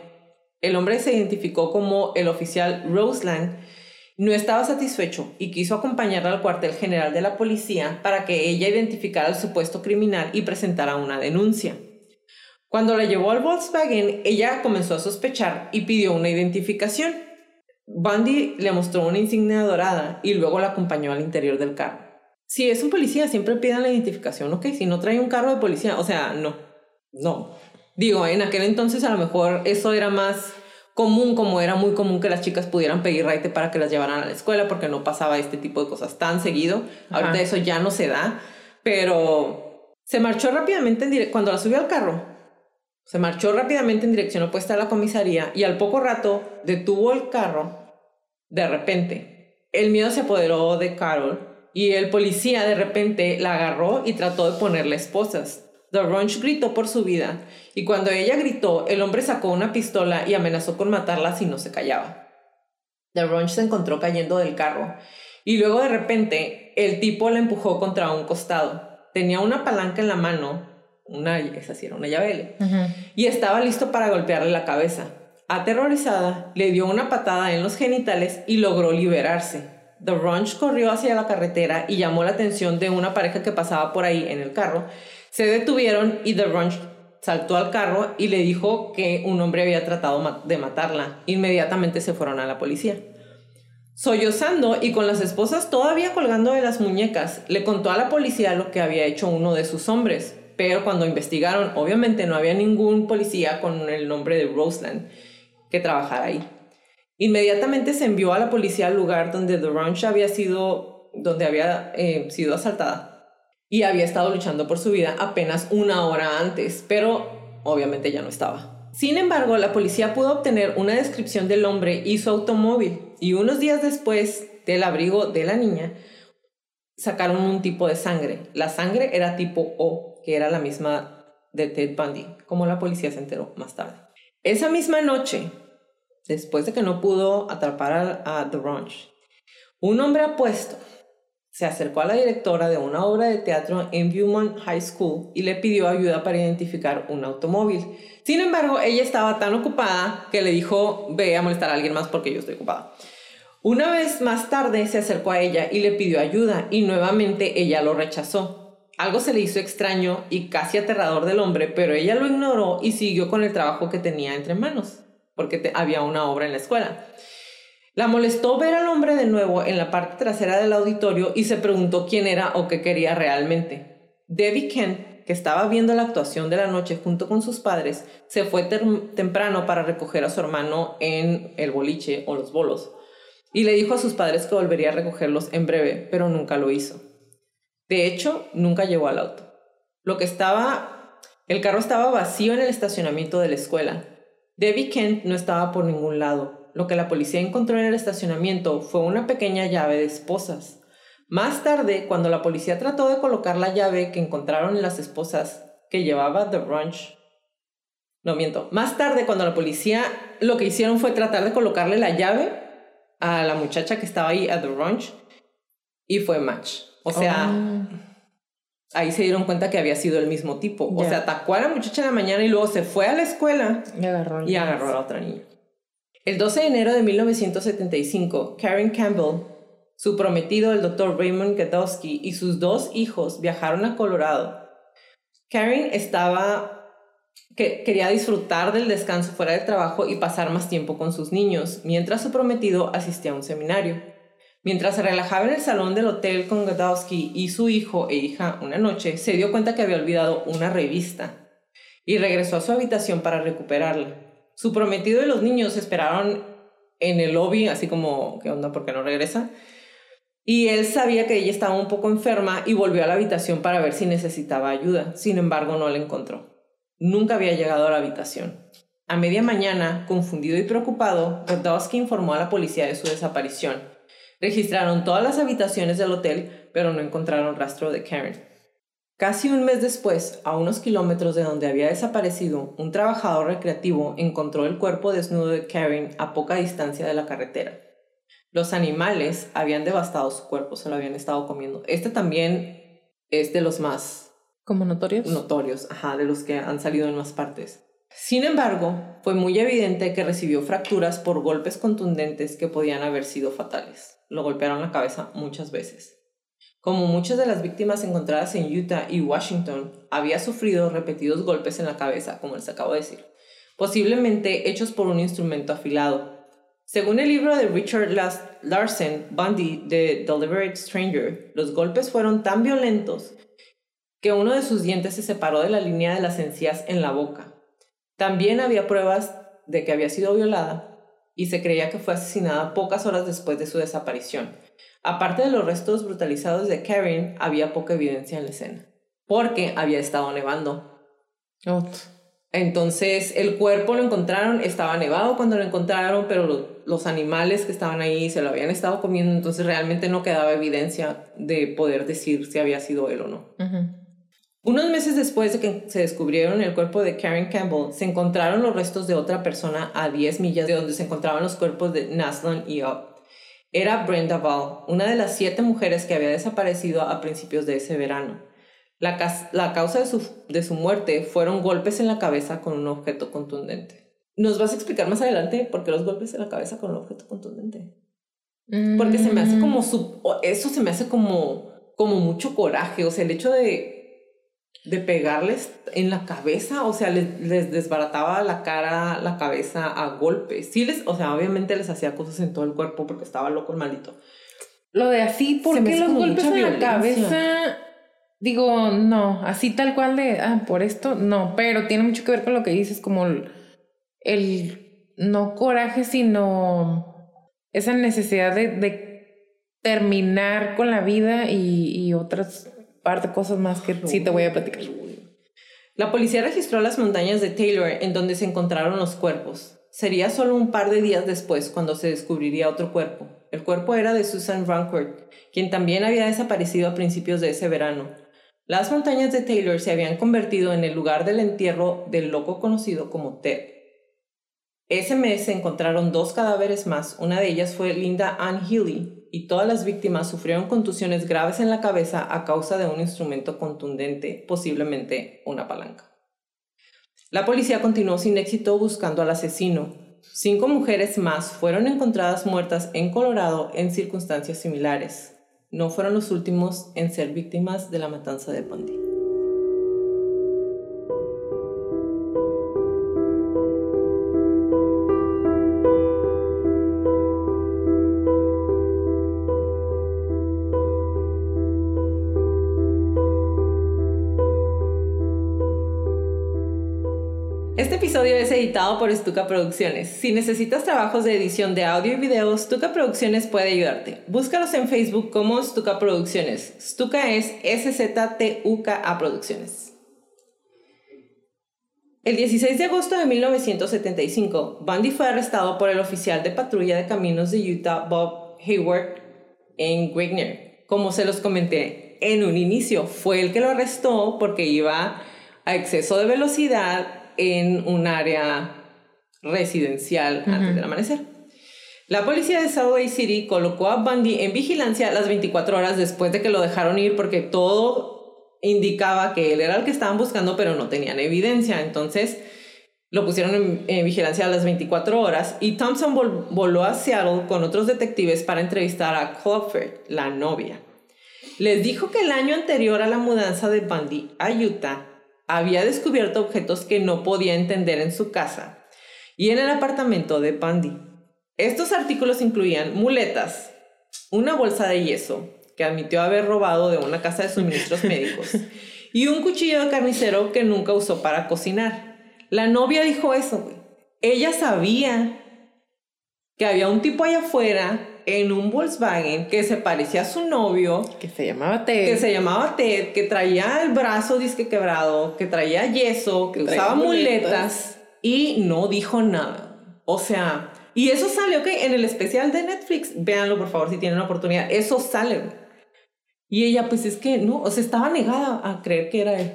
El hombre se identificó como el oficial Roseland no estaba satisfecho y quiso acompañarla al cuartel general de la policía para que ella identificara al supuesto criminal y presentara una denuncia. Cuando la llevó al Volkswagen, ella comenzó a sospechar y pidió una identificación. Bundy le mostró una insignia dorada y luego la acompañó al interior del carro. Si es un policía, siempre pidan la identificación, ok. Si no trae un carro de policía, o sea, no, no. Digo, en aquel entonces a lo mejor eso era más común como era muy común que las chicas pudieran pedir raite para que las llevaran a la escuela porque no pasaba este tipo de cosas tan seguido. Ahorita eso ya no se da, pero se marchó rápidamente en cuando la subió al carro. Se marchó rápidamente en dirección opuesta a la comisaría y al poco rato detuvo el carro. De repente, el miedo se apoderó de Carol y el policía de repente la agarró y trató de ponerle esposas. The Runch gritó por su vida y cuando ella gritó, el hombre sacó una pistola y amenazó con matarla si no se callaba. The Runch se encontró cayendo del carro y luego de repente el tipo la empujó contra un costado. Tenía una palanca en la mano, una, esa sí era una llave, y estaba listo para golpearle la cabeza. Aterrorizada, le dio una patada en los genitales y logró liberarse. The Runch corrió hacia la carretera y llamó la atención de una pareja que pasaba por ahí en el carro se detuvieron y The Runch saltó al carro y le dijo que un hombre había tratado de matarla. Inmediatamente se fueron a la policía. Sollozando y con las esposas todavía colgando de las muñecas, le contó a la policía lo que había hecho uno de sus hombres. Pero cuando investigaron, obviamente no había ningún policía con el nombre de Roseland que trabajara ahí. Inmediatamente se envió a la policía al lugar donde The Ranch había sido, donde había eh, sido asaltada y había estado luchando por su vida apenas una hora antes, pero obviamente ya no estaba. Sin embargo, la policía pudo obtener una descripción del hombre y su automóvil, y unos días después del abrigo de la niña, sacaron un tipo de sangre. La sangre era tipo O, que era la misma de Ted Bundy, como la policía se enteró más tarde. Esa misma noche, después de que no pudo atrapar a, The Ranch, un hombre apuesto se acercó a la directora de una obra de teatro en Beaumont High School y le pidió ayuda para identificar un automóvil. Sin embargo, ella estaba tan ocupada que le dijo, ve a molestar a alguien más porque yo estoy ocupada. Una vez más tarde se acercó a ella y le pidió ayuda y nuevamente ella lo rechazó. Algo se le hizo extraño y casi aterrador del hombre, pero ella lo ignoró y siguió con el trabajo que tenía entre manos, porque había una obra en la escuela. La molestó ver al hombre de nuevo en la parte trasera del auditorio y se preguntó quién era o qué quería realmente. Debbie Kent, que estaba viendo la actuación de la noche junto con sus padres, se fue temprano para recoger a su hermano en el boliche o los bolos y le dijo a sus padres que volvería a recogerlos en breve, pero nunca lo hizo. De hecho, nunca llegó al auto. Lo que estaba, el carro estaba vacío en el estacionamiento de la escuela. Debbie Kent no estaba por ningún lado lo que la policía encontró en el estacionamiento fue una pequeña llave de esposas. Más tarde, cuando la policía trató de colocar la llave que encontraron en las esposas que llevaba The Brunch, no miento, más tarde cuando la policía lo que hicieron fue tratar de colocarle la llave a la muchacha que estaba ahí a The Brunch y fue match. O sea, oh. ahí se dieron cuenta que había sido el mismo tipo. O sea, atacó a la muchacha en la mañana y luego se fue a la escuela y agarró, y agarró a la otra niña. El 12 de enero de 1975, Karen Campbell, su prometido, el Dr. Raymond Gadowski, y sus dos hijos viajaron a Colorado. Karen estaba que quería disfrutar del descanso fuera del trabajo y pasar más tiempo con sus niños, mientras su prometido asistía a un seminario. Mientras se relajaba en el salón del hotel con Gadowski y su hijo e hija una noche, se dio cuenta que había olvidado una revista y regresó a su habitación para recuperarla. Su prometido y los niños esperaron en el lobby, así como, ¿qué onda? ¿Por qué no regresa? Y él sabía que ella estaba un poco enferma y volvió a la habitación para ver si necesitaba ayuda. Sin embargo, no la encontró. Nunca había llegado a la habitación. A media mañana, confundido y preocupado, Rodowski informó a la policía de su desaparición. Registraron todas las habitaciones del hotel, pero no encontraron rastro de Karen. Casi un mes después, a unos kilómetros de donde había desaparecido, un trabajador recreativo encontró el cuerpo desnudo de Karen a poca distancia de la carretera. Los animales habían devastado su cuerpo, se lo habían estado comiendo. Este también es de los más... ¿Como notorios? Notorios, ajá, de los que han salido en más partes. Sin embargo, fue muy evidente que recibió fracturas por golpes contundentes que podían haber sido fatales. Lo golpearon la cabeza muchas veces. Como muchas de las víctimas encontradas en Utah y Washington, había sufrido repetidos golpes en la cabeza, como les acabo de decir, posiblemente hechos por un instrumento afilado. Según el libro de Richard Larsen, Bundy, The Deliberate Stranger, los golpes fueron tan violentos que uno de sus dientes se separó de la línea de las encías en la boca. También había pruebas de que había sido violada y se creía que fue asesinada pocas horas después de su desaparición Aparte de los restos brutalizados de Karen, había poca evidencia en la escena, porque había estado nevando. Entonces, el cuerpo lo encontraron, estaba nevado cuando lo encontraron, pero los animales que estaban ahí se lo habían estado comiendo, entonces realmente no quedaba evidencia de poder decir si había sido él o no. Unos meses después de que se descubrieron el cuerpo de Karen Campbell, se encontraron los restos de otra persona a 10 millas de donde se encontraban los cuerpos de Naslund y Up era Brenda Ball, una de las siete mujeres que había desaparecido a principios de ese verano. La, causa de su, de su muerte fueron golpes en la cabeza con un objeto contundente. ¿Nos vas a explicar más adelante por qué los golpes en la cabeza con un objeto contundente? Porque se me hace como mm. su, eso se me hace como como mucho coraje, o sea, el hecho de de pegarles en la cabeza, o sea, les, desbarataba la cara, la cabeza a golpes. Sí les, o sea, obviamente les hacía cosas en todo el cuerpo porque estaba loco el maldito. Lo de así, ¿por qué los golpes en la cabeza? Digo, no, así tal cual de, ah, por esto, no, pero tiene mucho que ver con lo que dices, como el, no coraje, sino esa necesidad de, terminar con la vida y, y otras parte cosas más que sí te voy a platicar. La policía registró las montañas de Taylor en donde se encontraron los cuerpos. Sería solo un par de días después cuando se descubriría otro cuerpo. El cuerpo era de Susan Rancourt, quien también había desaparecido a principios de ese verano. Las montañas de Taylor se habían convertido en el lugar del entierro del loco conocido como Ted. Ese mes se encontraron dos cadáveres más, una de ellas fue Linda Ann Healy, y todas las víctimas sufrieron contusiones graves en la cabeza a causa de un instrumento contundente, posiblemente una palanca. La policía continuó sin éxito buscando al asesino. Cinco mujeres más fueron encontradas muertas en Colorado en circunstancias similares. No fueron los últimos en ser víctimas de la matanza de Bundy. Episodio es editado por Stuka Producciones. Si necesitas trabajos de edición de audio y video, Stuka Producciones puede ayudarte. Búscalos en Facebook como Stuka Producciones. Stuka es S-Z-T-U-K-A Producciones. El 16 de agosto de 1975, Bundy fue arrestado por el oficial de patrulla de caminos de Utah, Bob Hayward, en Wagner. Como se los comenté en un inicio, fue el que lo arrestó porque iba a exceso de velocidad en un área residencial antes del amanecer. La policía de Subway City colocó a Bundy en vigilancia las 24 horas después de que lo dejaron ir porque todo indicaba que él era el que estaban buscando, pero no tenían evidencia. Entonces lo pusieron en, vigilancia a las 24 horas y Thompson voló a Seattle con otros detectives para entrevistar a Crawford, la novia. Les dijo que el año anterior a la mudanza de Bundy a Utah, había descubierto objetos que no podía entender en su casa y en el apartamento de Pandy. Estos artículos incluían muletas, una bolsa de yeso que admitió haber robado de una casa de suministros médicos y un cuchillo de carnicero que nunca usó para cocinar. La novia dijo eso, Ella sabía que había un tipo allá afuera en un Volkswagen que se parecía a su novio. Que se llamaba Ted. Que se llamaba Ted, que traía el brazo disque quebrado, que traía yeso, que usaba muletas. y no dijo nada. O sea, y eso sale, ok, en el especial de Netflix, véanlo por favor si tienen la oportunidad, eso sale. Y ella, pues es que no, o sea, estaba negada a creer que era él.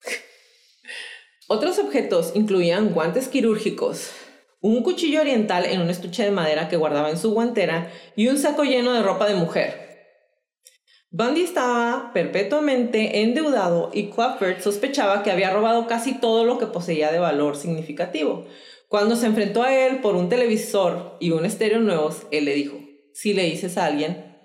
Otros objetos incluían guantes quirúrgicos, un cuchillo oriental en un estuche de madera que guardaba en su guantera y un saco lleno de ropa de mujer. Bundy estaba perpetuamente endeudado y Crawford sospechaba que había robado casi todo lo que poseía de valor significativo. Cuando se enfrentó a él por un televisor y un estéreo nuevos, él le dijo, si le dices a alguien,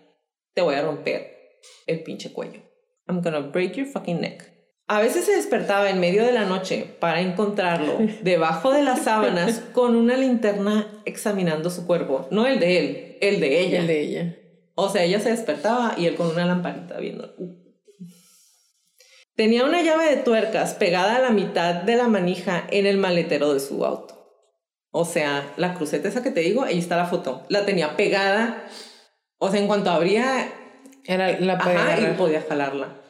te voy a romper el pinche cuello. I'm gonna break your fucking neck. A veces se despertaba en medio de la noche para encontrarlo debajo de las sábanas con una linterna examinando su cuerpo. No el de él, el de ella. El de ella. O sea, ella se despertaba y él con una lamparita viendo. Tenía una llave de tuercas pegada a la mitad de la manija en el maletero de su auto. O sea, la cruceta esa que te digo, ahí está la foto. La tenía pegada. O sea, en cuanto abría... Era la Ajá, y podía jalarla.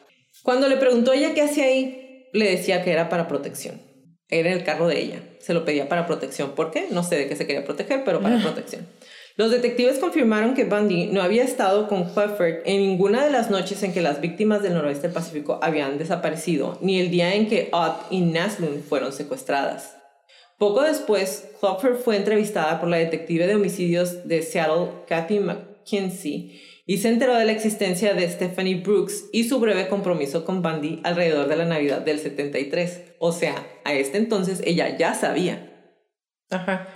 Cuando le preguntó ella qué hacía ahí, le decía que era para protección. Era el carro de ella. Se lo pedía para protección. ¿Por qué? No sé de qué se quería proteger, pero para protección. Los detectives confirmaron que Bundy no había estado con Crawford en ninguna de las noches en que las víctimas del noroeste del Pacífico habían desaparecido, ni el día en que Ott y Naslund fueron secuestradas. Poco después, Crawford fue entrevistada por la detective de homicidios de Seattle, Kathy McKinsey, y se enteró de la existencia de Stephanie Brooks y su breve compromiso con Bundy alrededor de la Navidad del 73. O sea, a este entonces ella ya sabía. Ajá.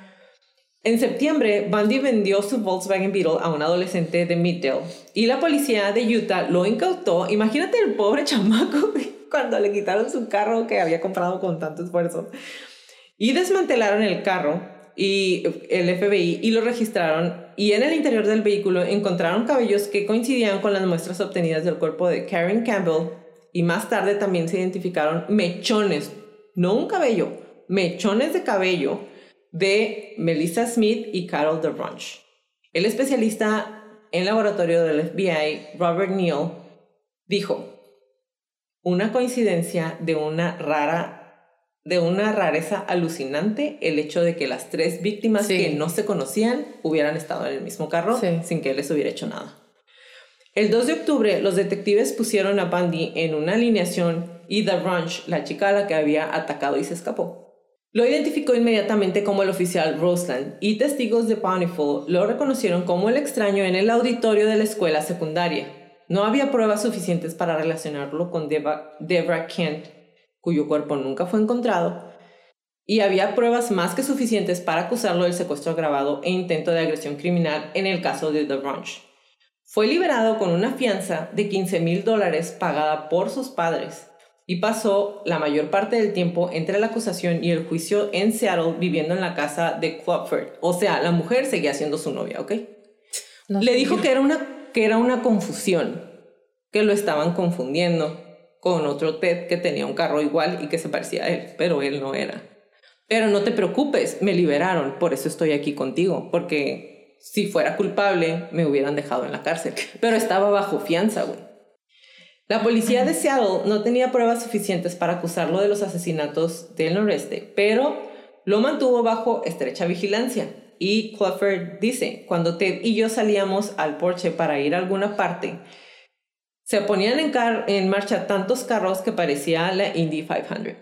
En septiembre, Bundy vendió su Volkswagen Beetle a un adolescente de Middle y la policía de Utah lo incautó. Imagínate el pobre chamaco cuando le quitaron su carro que había comprado con tanto esfuerzo. Y desmantelaron el carro y el FBI y lo registraron y en el interior del vehículo encontraron cabellos que coincidían con las muestras obtenidas del cuerpo de Karen Campbell y más tarde también se identificaron mechones, no un cabello, mechones de cabello de Melissa Smith y Carol DeRunch. El especialista en laboratorio del FBI, Robert Neal, dijo, una coincidencia de una rara de una rareza alucinante el hecho de que las tres víctimas Sí. que no se conocían hubieran estado en el mismo carro Sí. sin que él les hubiera hecho nada. El 2 de octubre, los detectives pusieron a Bundy en una alineación y The Runch, la chica a la que había atacado y se escapó. Lo identificó inmediatamente como el oficial Roseland y testigos de Bountiful lo reconocieron como el extraño en el auditorio de la escuela secundaria. No había pruebas suficientes para relacionarlo con Deba- Debra Kent, cuyo cuerpo nunca fue encontrado, y había pruebas más que suficientes para acusarlo del secuestro agravado e intento de agresión criminal en el caso de The Ranch. Fue liberado con una fianza de 15 mil dólares pagada por sus padres y pasó la mayor parte del tiempo entre la acusación y el juicio en Seattle viviendo en la casa de Crawford. O sea, la mujer seguía siendo su novia, ¿ok? No Le dijo que era, una, que era una confusión, que lo estaban confundiendo con otro Ted que tenía un carro igual y que se parecía a él, pero él no era. Pero no te preocupes, me liberaron, por eso estoy aquí contigo, porque si fuera culpable me hubieran dejado en la cárcel, pero estaba bajo fianza, güey. La policía de Seattle no tenía pruebas suficientes para acusarlo de los asesinatos del noreste, pero lo mantuvo bajo estrecha vigilancia. Y Crawford dice, cuando Ted y yo salíamos al porche para ir a alguna parte, se ponían en, car- en marcha tantos carros que parecía la Indy 500.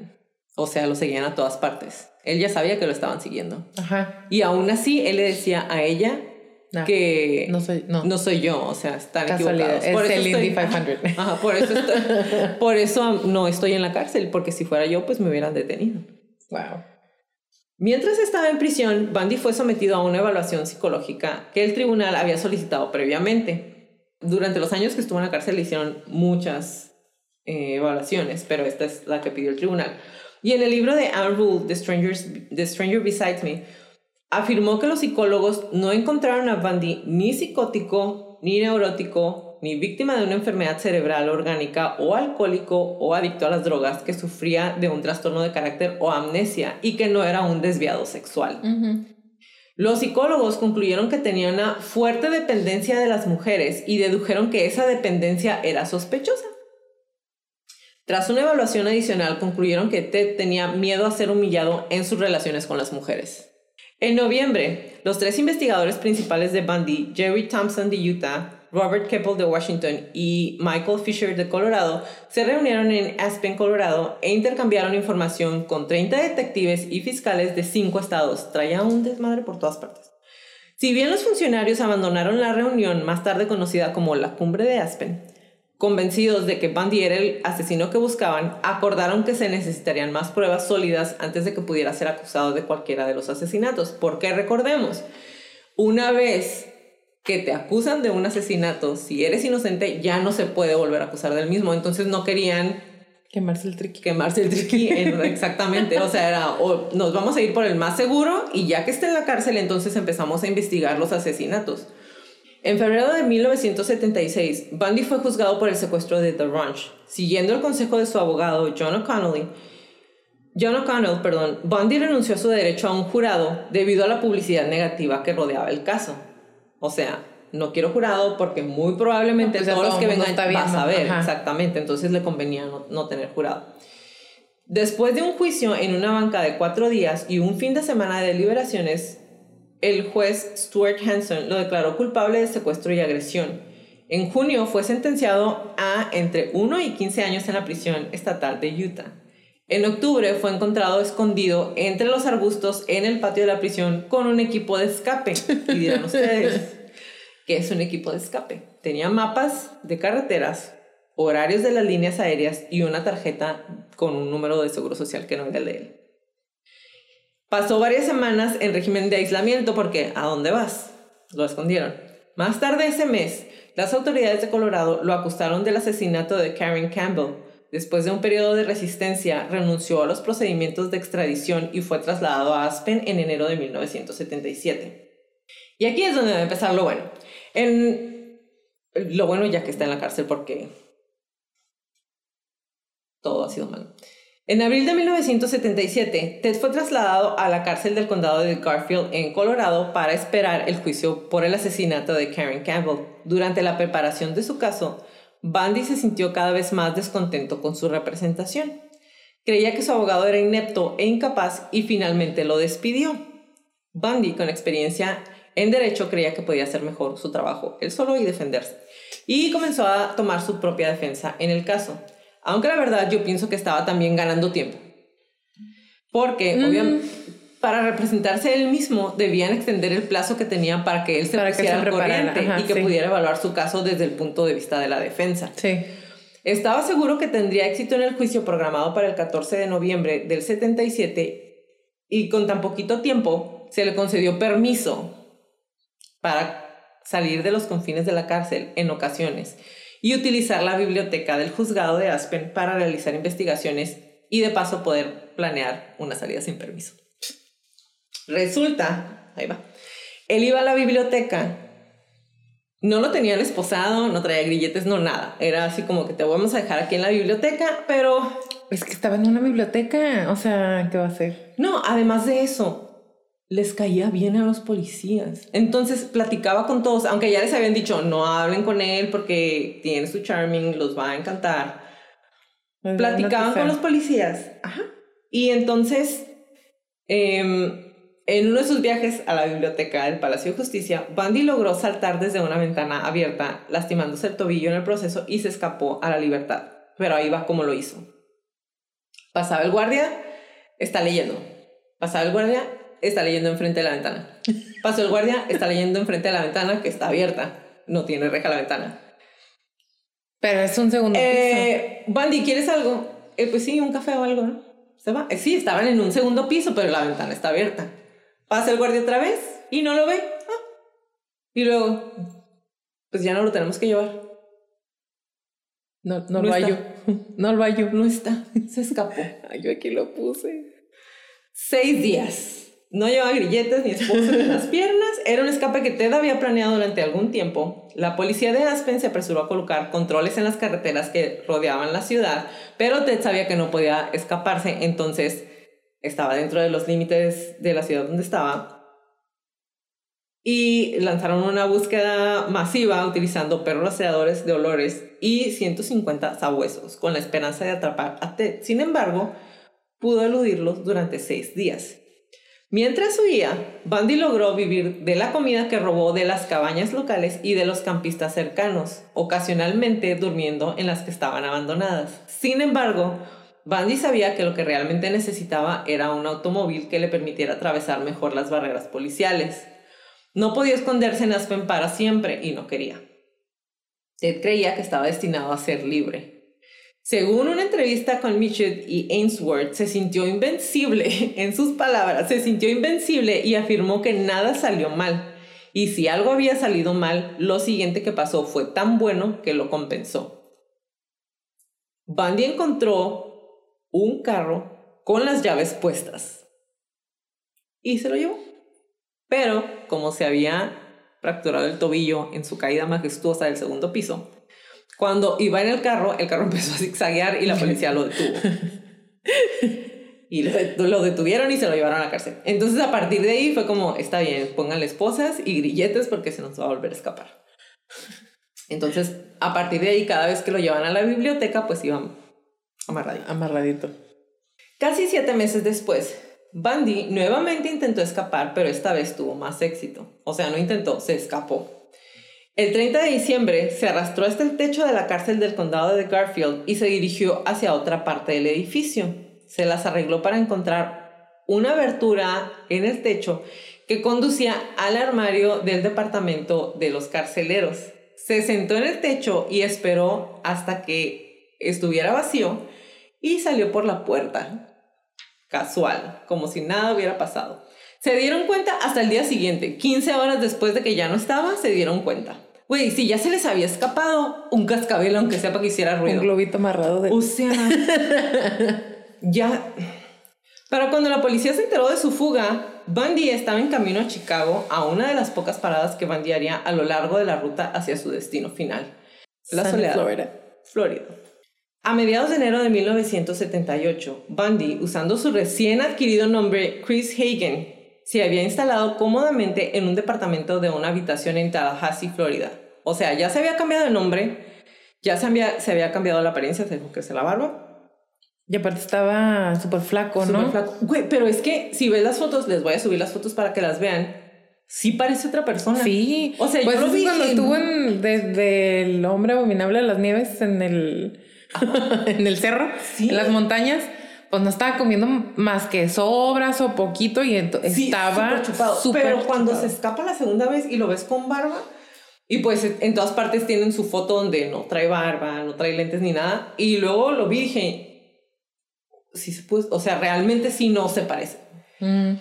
O sea, lo seguían a todas partes. Él ya sabía que lo estaban siguiendo. Ajá. Y aún así, él le decía a ella No, que no soy, no. no soy yo, o sea, están Casualidad, equivocados. es el Indy 500. Ajá, por eso, estoy- por eso no estoy en la cárcel, porque si fuera yo, pues me hubieran detenido. Wow. Mientras estaba en prisión, Bundy fue sometido a una evaluación psicológica que el tribunal había solicitado previamente. Durante los años que estuvo en la cárcel le hicieron muchas eh, evaluaciones, pero esta es la que pidió el tribunal. Y en el libro de Anne The, Strangers, The Stranger Besides Me, afirmó que los psicólogos no encontraron a Bundy ni psicótico, ni neurótico, ni víctima de una enfermedad cerebral orgánica o alcohólico o adicto a las drogas que sufría de un trastorno de carácter o amnesia y que no era un desviado sexual. Los psicólogos concluyeron que tenía una fuerte dependencia de las mujeres y dedujeron que esa dependencia era sospechosa. Tras una evaluación adicional, concluyeron que Ted tenía miedo a ser humillado en sus relaciones con las mujeres. En noviembre, los tres investigadores principales de Bundy, Jerry Thompson de Utah, Robert Keppel de Washington y Michael Fisher de Colorado se reunieron en Aspen, Colorado e intercambiaron información con 30 detectives y fiscales de cinco estados. Traía un desmadre por todas partes. Si bien los funcionarios abandonaron la reunión, más tarde conocida como la Cumbre de Aspen, convencidos de que Bundy era el asesino que buscaban, acordaron que se necesitarían más pruebas sólidas antes de que pudiera ser acusado de cualquiera de los asesinatos. Porque recordemos, una vez que te acusan de un asesinato, si eres inocente, ya no se puede volver a acusar del mismo. Entonces no querían Quemarse el triqui. Quemarse el triqui, exactamente. O sea, era, o nos vamos a ir por el más seguro y ya que esté en la cárcel, entonces empezamos a investigar los asesinatos. En febrero de 1976, Bundy fue juzgado por el secuestro de The Ranch. Siguiendo el consejo de su abogado, John O'Connell, John O'Connell, perdón, Bundy renunció a su derecho a un jurado debido a la publicidad negativa que rodeaba el caso. O sea, no quiero jurado porque muy probablemente pues todos los que vengan van a saber. Exactamente, entonces le convenía no, tener jurado. Después de un juicio en una banca de cuatro días y un fin de semana de deliberaciones, el juez Stuart Hanson lo declaró culpable de secuestro y agresión. En junio fue sentenciado a entre 1 y 15 años en la prisión estatal de Utah. En octubre fue encontrado escondido entre los arbustos en el patio de la prisión con un equipo de escape. Y dirán ustedes, ¿qué es un equipo de escape? Tenía mapas de carreteras, horarios de las líneas aéreas y una tarjeta con un número de seguro social que no era el de él. Pasó varias semanas en régimen de aislamiento porque ¿a dónde vas? Lo escondieron. Más tarde ese mes, las autoridades de Colorado lo acusaron del asesinato de Karen Campbell, Después de un periodo de resistencia, renunció a los procedimientos de extradición y fue trasladado a Aspen en enero de 1977. Y aquí es donde va empezar lo bueno. En, lo bueno ya que está en la cárcel porque todo ha sido malo. En abril de 1977, Ted fue trasladado a la cárcel del condado de Garfield en Colorado para esperar el juicio por el asesinato de Karen Campbell. Durante la preparación de su caso, Bundy se sintió cada vez más descontento con su representación. Creía que su abogado era inepto e incapaz y finalmente lo despidió. Bundy, con experiencia en derecho, creía que podía hacer mejor su trabajo él solo y defenderse. Y comenzó a tomar su propia defensa en el caso. Aunque la verdad yo pienso que estaba también ganando tiempo. Porque, mm. obviamente, para representarse él mismo, debían extender el plazo que tenían para que él se pusiera al corriente y que pudiera evaluar su caso desde el punto de vista de la defensa. Sí. Estaba seguro que tendría éxito en el juicio programado para el 14 de noviembre del 77 y con tan poquito tiempo se le concedió permiso para salir de los confines de la cárcel en ocasiones y utilizar la biblioteca del juzgado de Aspen para realizar investigaciones y de paso poder planear una salida sin permiso. Resulta, ahí va, él iba a la biblioteca, no lo tenían esposado, no traía grilletes, no nada. Era así como que te vamos a dejar aquí en la biblioteca, pero... Es que estaba en una biblioteca, o sea, ¿qué va a hacer? No, además de eso, les caía bien a los policías. Entonces platicaba con todos, aunque ya les habían dicho, no hablen con él porque tiene su charming, los va a encantar. Platicaban con los policías. Ajá. Y entonces, eh, en uno de sus viajes a la biblioteca del Palacio de Justicia, Bundy logró saltar desde una ventana abierta, lastimándose el tobillo en el proceso y se escapó a la libertad. Pero ahí va como lo hizo. Pasaba el guardia, está leyendo. Pasaba el guardia, está leyendo enfrente de la ventana. Pasó el guardia, está leyendo enfrente de la ventana que está abierta. No tiene reja la ventana. Pero es un segundo eh, piso. Bundy, ¿quieres algo? Eh, pues sí, un café o algo, ¿no? ¿Se va? Eh, sí, estaban en un segundo piso, pero la ventana está abierta. Pasa el guardia otra vez y no lo ve. Ah. Y luego, pues ya no lo tenemos que llevar. No, no, lo hallo. No lo hallo. No está. Se escapó. yo aquí lo puse. Seis días. No llevaba grilletes ni esposas en las piernas. Era un escape que Ted había planeado durante algún tiempo. La policía de Aspen se apresuró a colocar controles en las carreteras que rodeaban la ciudad, pero Ted sabía que no podía escaparse, entonces estaba dentro de los límites de la ciudad donde estaba. y lanzaron una búsqueda masiva utilizando perros rastreadores de olores y 150 sabuesos con la esperanza de atrapar a Ted. Sin embargo, pudo eludirlos durante seis días. Mientras huía, Bundy logró vivir de la comida que robó de las cabañas locales y de los campistas cercanos, ocasionalmente durmiendo en las que estaban abandonadas. Sin embargo, Bundy sabía que lo que realmente necesitaba era un automóvil que le permitiera atravesar mejor las barreras policiales. No podía esconderse en Aspen para siempre y no quería. Ted creía que estaba destinado a ser libre. Según una entrevista con Mitchell y Ainsworth, se sintió invencible, en sus palabras, se sintió invencible y afirmó que nada salió mal. Y si algo había salido mal, lo siguiente que pasó fue tan bueno que lo compensó. Bundy encontró un carro con las llaves puestas y se lo llevó. Pero como se había fracturado el tobillo en su caída majestuosa del segundo piso, cuando iba en el carro, el carro empezó a zigzaguear y la policía lo detuvo. Y lo detuvieron y se lo llevaron a la cárcel. Entonces, a partir de ahí fue como, está bien, pónganle esposas y grilletes porque se nos va a volver a escapar. Entonces, a partir de ahí, cada vez que lo llevan a la biblioteca, pues iban amarradito. Amarradito. Casi siete meses después, Bundy nuevamente intentó escapar, pero esta vez tuvo más éxito. O sea, no intentó, se escapó. El 30 de diciembre se arrastró hasta el techo de la cárcel del condado de Garfield y se dirigió hacia otra parte del edificio. Se las arregló para encontrar una abertura en el techo que conducía al armario del departamento de los carceleros. Se sentó en el techo y esperó hasta que estuviera vacío y salió por la puerta. Casual, como si nada hubiera pasado. Se dieron cuenta hasta el día siguiente, 15 horas después de que ya no estaba, se dieron cuenta. Güey, si ya se les había escapado un cascabel, aunque sea para que hiciera ruido. Un globito amarrado de. O sea, ya. Pero cuando la policía se enteró de su fuga, Bundy estaba en camino a Chicago a una de las pocas paradas que Bundy haría a lo largo de la ruta hacia su destino final. La soledad. Florida. Florida. A mediados de enero de 1978, Bundy, usando su recién adquirido nombre Chris Hagen, se había instalado cómodamente en un departamento de una habitación en Tallahassee, Florida. O sea, ya se había cambiado el nombre, ya se había, se había cambiado la apariencia, se que se la barba. Y aparte estaba súper flaco, ¿no? flaco. Güey, pero es que si ves las fotos, les voy a subir las fotos para que las vean. Sí parece otra persona. Sí. O sea, pues yo lo vi cuando estuvo en, desde el hombre abominable de las nieves en el, en el cerro, en las montañas pues no estaba comiendo más que sobras o poquito y estaba chupado. Pero cuando se escapa la segunda vez y lo ves con barba, y pues en todas partes tienen su foto donde no trae barba, no trae lentes ni nada, y luego lo vi y dije, sí se o sea, realmente sí no se parece. Mm.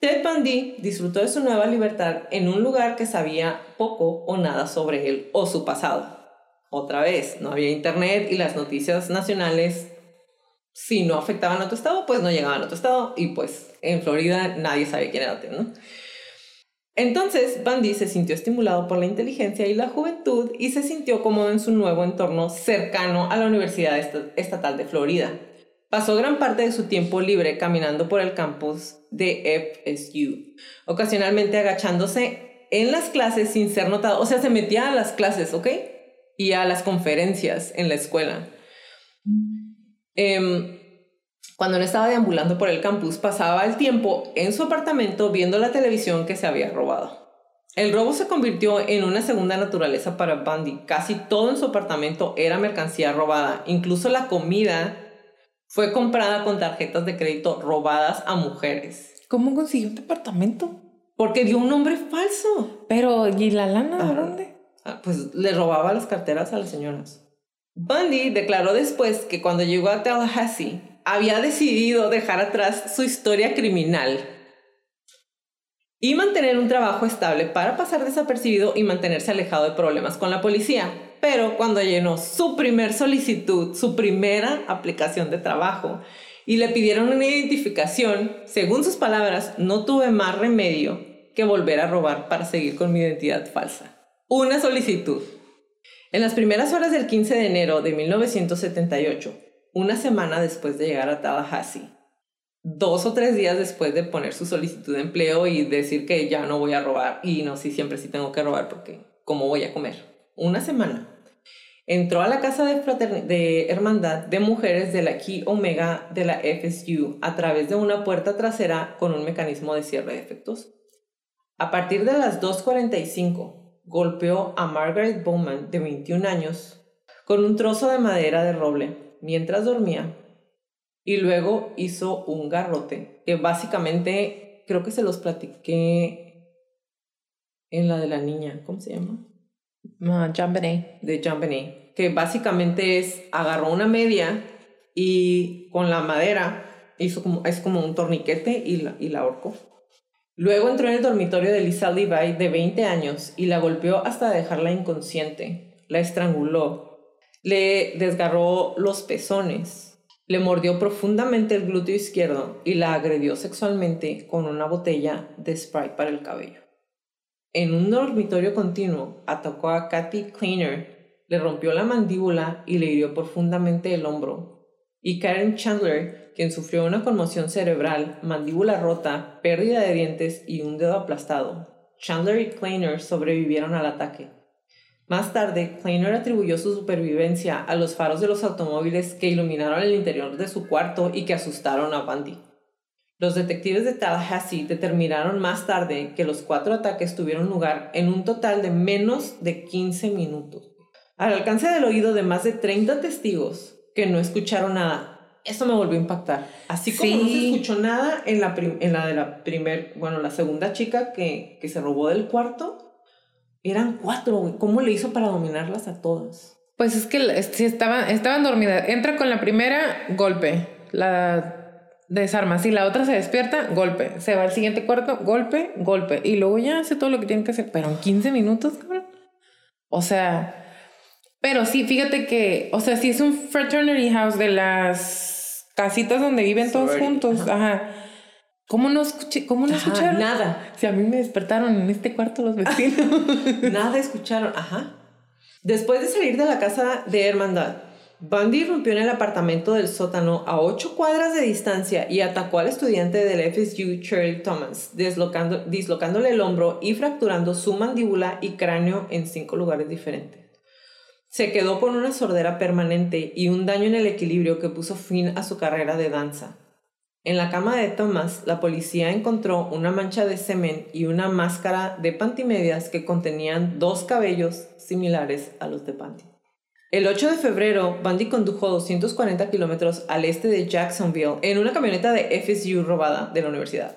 Ted Bundy disfrutó de su nueva libertad en un lugar que sabía poco o nada sobre él o su pasado. Otra vez, no había internet y las noticias nacionales si no afectaban a otro estado, pues no llegaban a otro estado y pues en Florida nadie sabía quién era Ted, ¿no? Entonces, Bundy se sintió estimulado por la inteligencia y la juventud y se sintió cómodo en su nuevo entorno cercano a la Universidad Estatal de Florida. Pasó gran parte de su tiempo libre caminando por el campus de FSU, ocasionalmente agachándose en las clases sin ser notado. O sea, se metía a las clases, ¿ok? Y a las conferencias en la escuela. Em, cuando no estaba deambulando por el campus, pasaba el tiempo en su apartamento viendo la televisión que se había robado. El robo se convirtió en una segunda naturaleza para Bundy. Casi todo en su apartamento era mercancía robada. Incluso la comida fue comprada con tarjetas de crédito robadas a mujeres. ¿Cómo consiguió un apartamento? Porque dio un nombre falso. Pero, ¿y la lana de dónde? Ah, pues le robaba las carteras a las señoras. Bundy declaró después que cuando llegó a Tallahassee había decidido dejar atrás su historia criminal y mantener un trabajo estable para pasar desapercibido y mantenerse alejado de problemas con la policía. Pero cuando llenó su primer solicitud, su primera aplicación de trabajo, y le pidieron una identificación, según sus palabras, no tuve más remedio que volver a robar para seguir con mi identidad falsa. Una solicitud. En las primeras horas del 15 de enero de 1978, una semana después de llegar a Tallahassee, dos o tres días después de poner su solicitud de empleo y decir que ya no voy a robar y no, sí, siempre sí tengo que robar porque ¿cómo voy a comer? Una semana. Entró a la casa de, hermandad de mujeres de la Key Omega de la FSU a través de una puerta trasera con un mecanismo de cierre de efectos. A partir de las 2.45, golpeó a Margaret Bowman, de 21 años, con un trozo de madera de roble mientras dormía y luego hizo un garrote que básicamente creo que se los platiqué en la de la niña, ¿cómo se llama? Uh, Jean De Jean que básicamente es agarró una media y con la madera hizo como, es como un torniquete y la, y la ahorcó. Luego entró en el dormitorio de Lisa Levi de 20 años y la golpeó hasta dejarla inconsciente. La estranguló, le desgarró los pezones, le mordió profundamente el glúteo izquierdo y la agredió sexualmente con una botella de spray para el cabello. En un dormitorio continuo, atacó a Kathy Kleiner, le rompió la mandíbula y le hirió profundamente el hombro. Y Karen Chandler, quien sufrió una conmoción cerebral, mandíbula rota, pérdida de dientes y un dedo aplastado. Chandler y Kleiner sobrevivieron al ataque. Más tarde, Kleiner atribuyó su supervivencia a los faros de los automóviles que iluminaron el interior de su cuarto y que asustaron a Bundy. Los detectives de Tallahassee determinaron más tarde que los cuatro ataques tuvieron lugar en un total de menos de 15 minutos. Al alcance del oído de más de 30 testigos que no escucharon nada, eso me volvió a impactar. Así como no se escuchó nada en la, en la de la primer, bueno, la segunda chica que, que se robó del cuarto, eran cuatro, güey. ¿Cómo le hizo para dominarlas a todas? Pues es que si estaban, estaban dormidas. Entra con la primera, golpe. La desarma. Si la otra se despierta, golpe. Se va al siguiente cuarto, golpe, golpe. Y luego ya hace todo lo que tiene que hacer. Pero en 15 minutos, cabrón. O sea. Pero sí, fíjate que, o sea, si es un fraternity house de las casitas donde viven todos juntos. Ajá ¿Cómo no, escuché, cómo no escucharon? Nada. Si a mí me despertaron en este cuarto los vecinos. nada escucharon, ajá. Después de salir de la casa de hermandad, Bundy rompió en el apartamento del sótano a ocho cuadras de distancia y atacó al estudiante del FSU, Cheryl Thomas, deslocando, dislocándole el hombro y fracturando su mandíbula y cráneo en cinco lugares diferentes. Se quedó con una sordera permanente y un daño en el equilibrio que puso fin a su carrera de danza. En la cama de Thomas, la policía encontró una mancha de semen y una máscara de pantimedias que contenían dos cabellos similares a los de Panty. El 8 de febrero, Bundy condujo 240 kilómetros al este de Jacksonville en una camioneta de FSU robada de la universidad.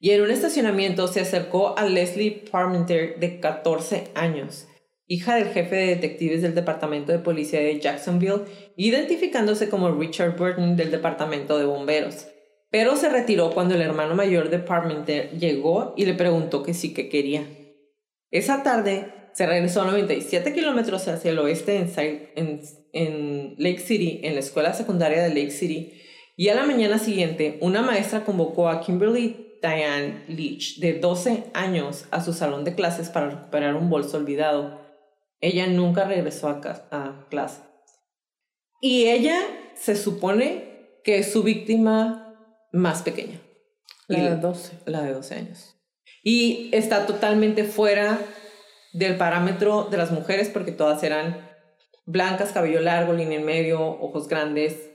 Y en un estacionamiento se acercó a Leslie Parmenter, de 14 años, hija del jefe de detectives del Departamento de Policía de Jacksonville, identificándose como Richard Burton del Departamento de Bomberos pero se retiró cuando el hermano mayor de Parmenter llegó y le preguntó que sí que quería. Esa tarde se regresó a 97 kilómetros hacia el oeste en, Lake City, en la escuela secundaria de Lake City, y a la mañana siguiente una maestra convocó a Kimberly Diane Leach, de 12 años, a su salón de clases para recuperar un bolso olvidado. Ella nunca regresó a, a clase. Y ella se supone que es su víctima más pequeña. La de 12. La de 12 años. Y está totalmente fuera del parámetro de las mujeres porque todas eran blancas, cabello largo, línea en medio, ojos grandes.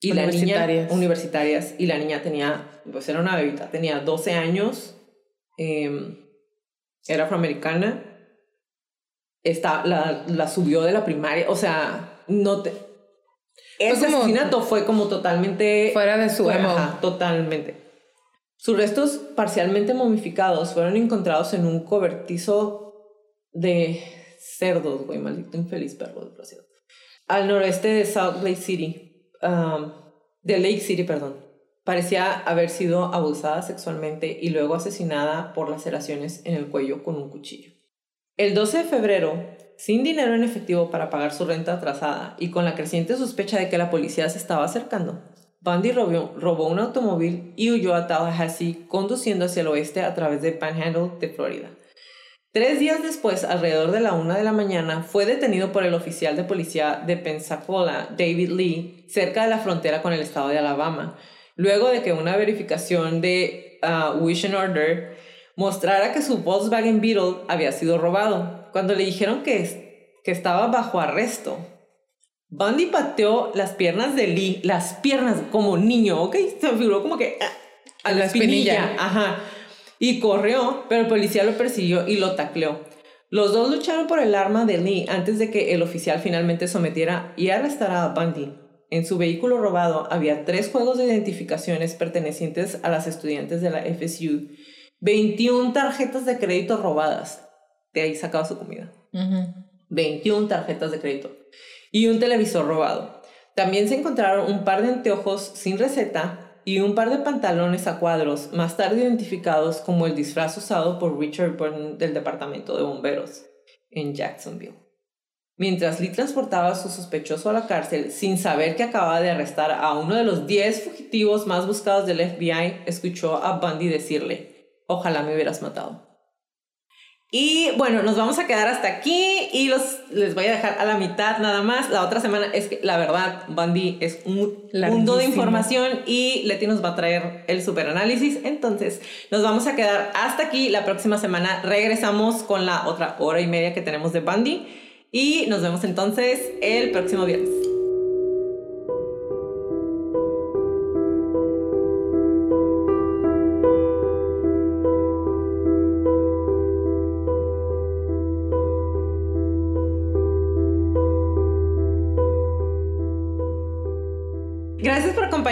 Y la niña, universitarias. Y la niña tenía, pues era una bebita, tenía 12 años, em, era afroamericana, está, la, la subió de la primaria, o sea, no te, ese asesinato fue como totalmente... Fuera de su totalmente. Sus restos parcialmente momificados fueron encontrados en un cobertizo de cerdos, güey, maldito infeliz perro, desgraciado. Al noreste de South Lake City, um, de Lake City, perdón. Parecía haber sido abusada sexualmente y luego asesinada por laceraciones en el cuello con un cuchillo. El 12 de febrero, sin dinero en efectivo para pagar su renta atrasada y con la creciente sospecha de que la policía se estaba acercando, Bundy robó, un automóvil y huyó a Tallahassee conduciendo hacia el oeste a través de Panhandle de Florida. Tres días después, alrededor de la una de la mañana, fue detenido por el oficial de policía de Pensacola, David Lee, cerca de la frontera con el estado de Alabama, luego de que una verificación de uh, Wish and Order mostrara que su Volkswagen Beetle había sido robado, cuando le dijeron que, que estaba bajo arresto. Bundy pateó las piernas de Lee, las piernas como niño, ¿ok? Se figuró como que ah, a la, espinilla. Ajá. Y corrió, pero el policía lo persiguió y lo tacleó. Los dos lucharon por el arma de Lee antes de que el oficial finalmente sometiera y arrestara a Bundy. En su vehículo robado había tres juegos de identificaciones pertenecientes a las estudiantes de la FSU, 21 tarjetas de crédito robadas. De ahí sacaba su comida. 21 tarjetas de crédito. Y un televisor robado. También se encontraron un par de anteojos sin receta y un par de pantalones a cuadros, más tarde identificados como el disfraz usado por Richard Burton del Departamento de Bomberos en Jacksonville. Mientras Lee transportaba a su sospechoso a la cárcel sin saber que acababa de arrestar a uno de los 10 fugitivos más buscados del FBI, escuchó a Bundy decirle, ojalá me hubieras matado. Y bueno, nos vamos a quedar hasta aquí y los, les voy a dejar a la mitad nada más. La otra semana es que la verdad, Bundy es un mundo de información y Leti nos va a traer el super análisis. Entonces, nos vamos a quedar hasta aquí. La próxima semana regresamos con la otra hora y media que tenemos de Bundy y nos vemos entonces el próximo viernes.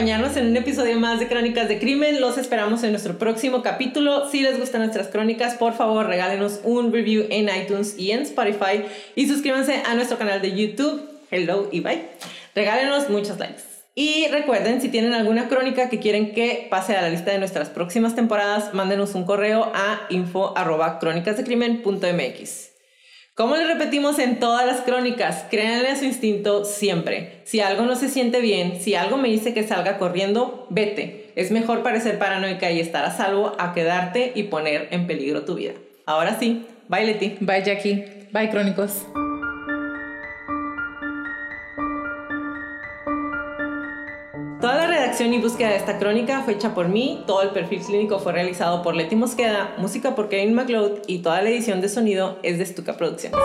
Acompañarnos en un episodio más de Crónicas de Crimen. Los esperamos en nuestro próximo capítulo. Si les gustan nuestras crónicas, por favor regálenos un review en iTunes y en Spotify y suscríbanse a nuestro canal de YouTube. Hello y bye. Regálenos muchos likes. Y recuerden, si tienen alguna crónica que quieren que pase a la lista de nuestras próximas temporadas, mándenos un correo a info.crónicasdecrimen.mx. Como le repetimos en todas las crónicas, créanle a su instinto siempre. Si algo no se siente bien, si algo me dice que salga corriendo, vete. Es mejor parecer paranoica y estar a salvo a quedarte y poner en peligro tu vida. Ahora sí, bye Leti. Bye Jackie. Bye Crónicos. Y búsqueda de esta crónica fue hecha por mí, todo el perfil clínico fue realizado por Leti Mosqueda, música por Kevin McLeod y toda la edición de sonido es de Stuka Producciones.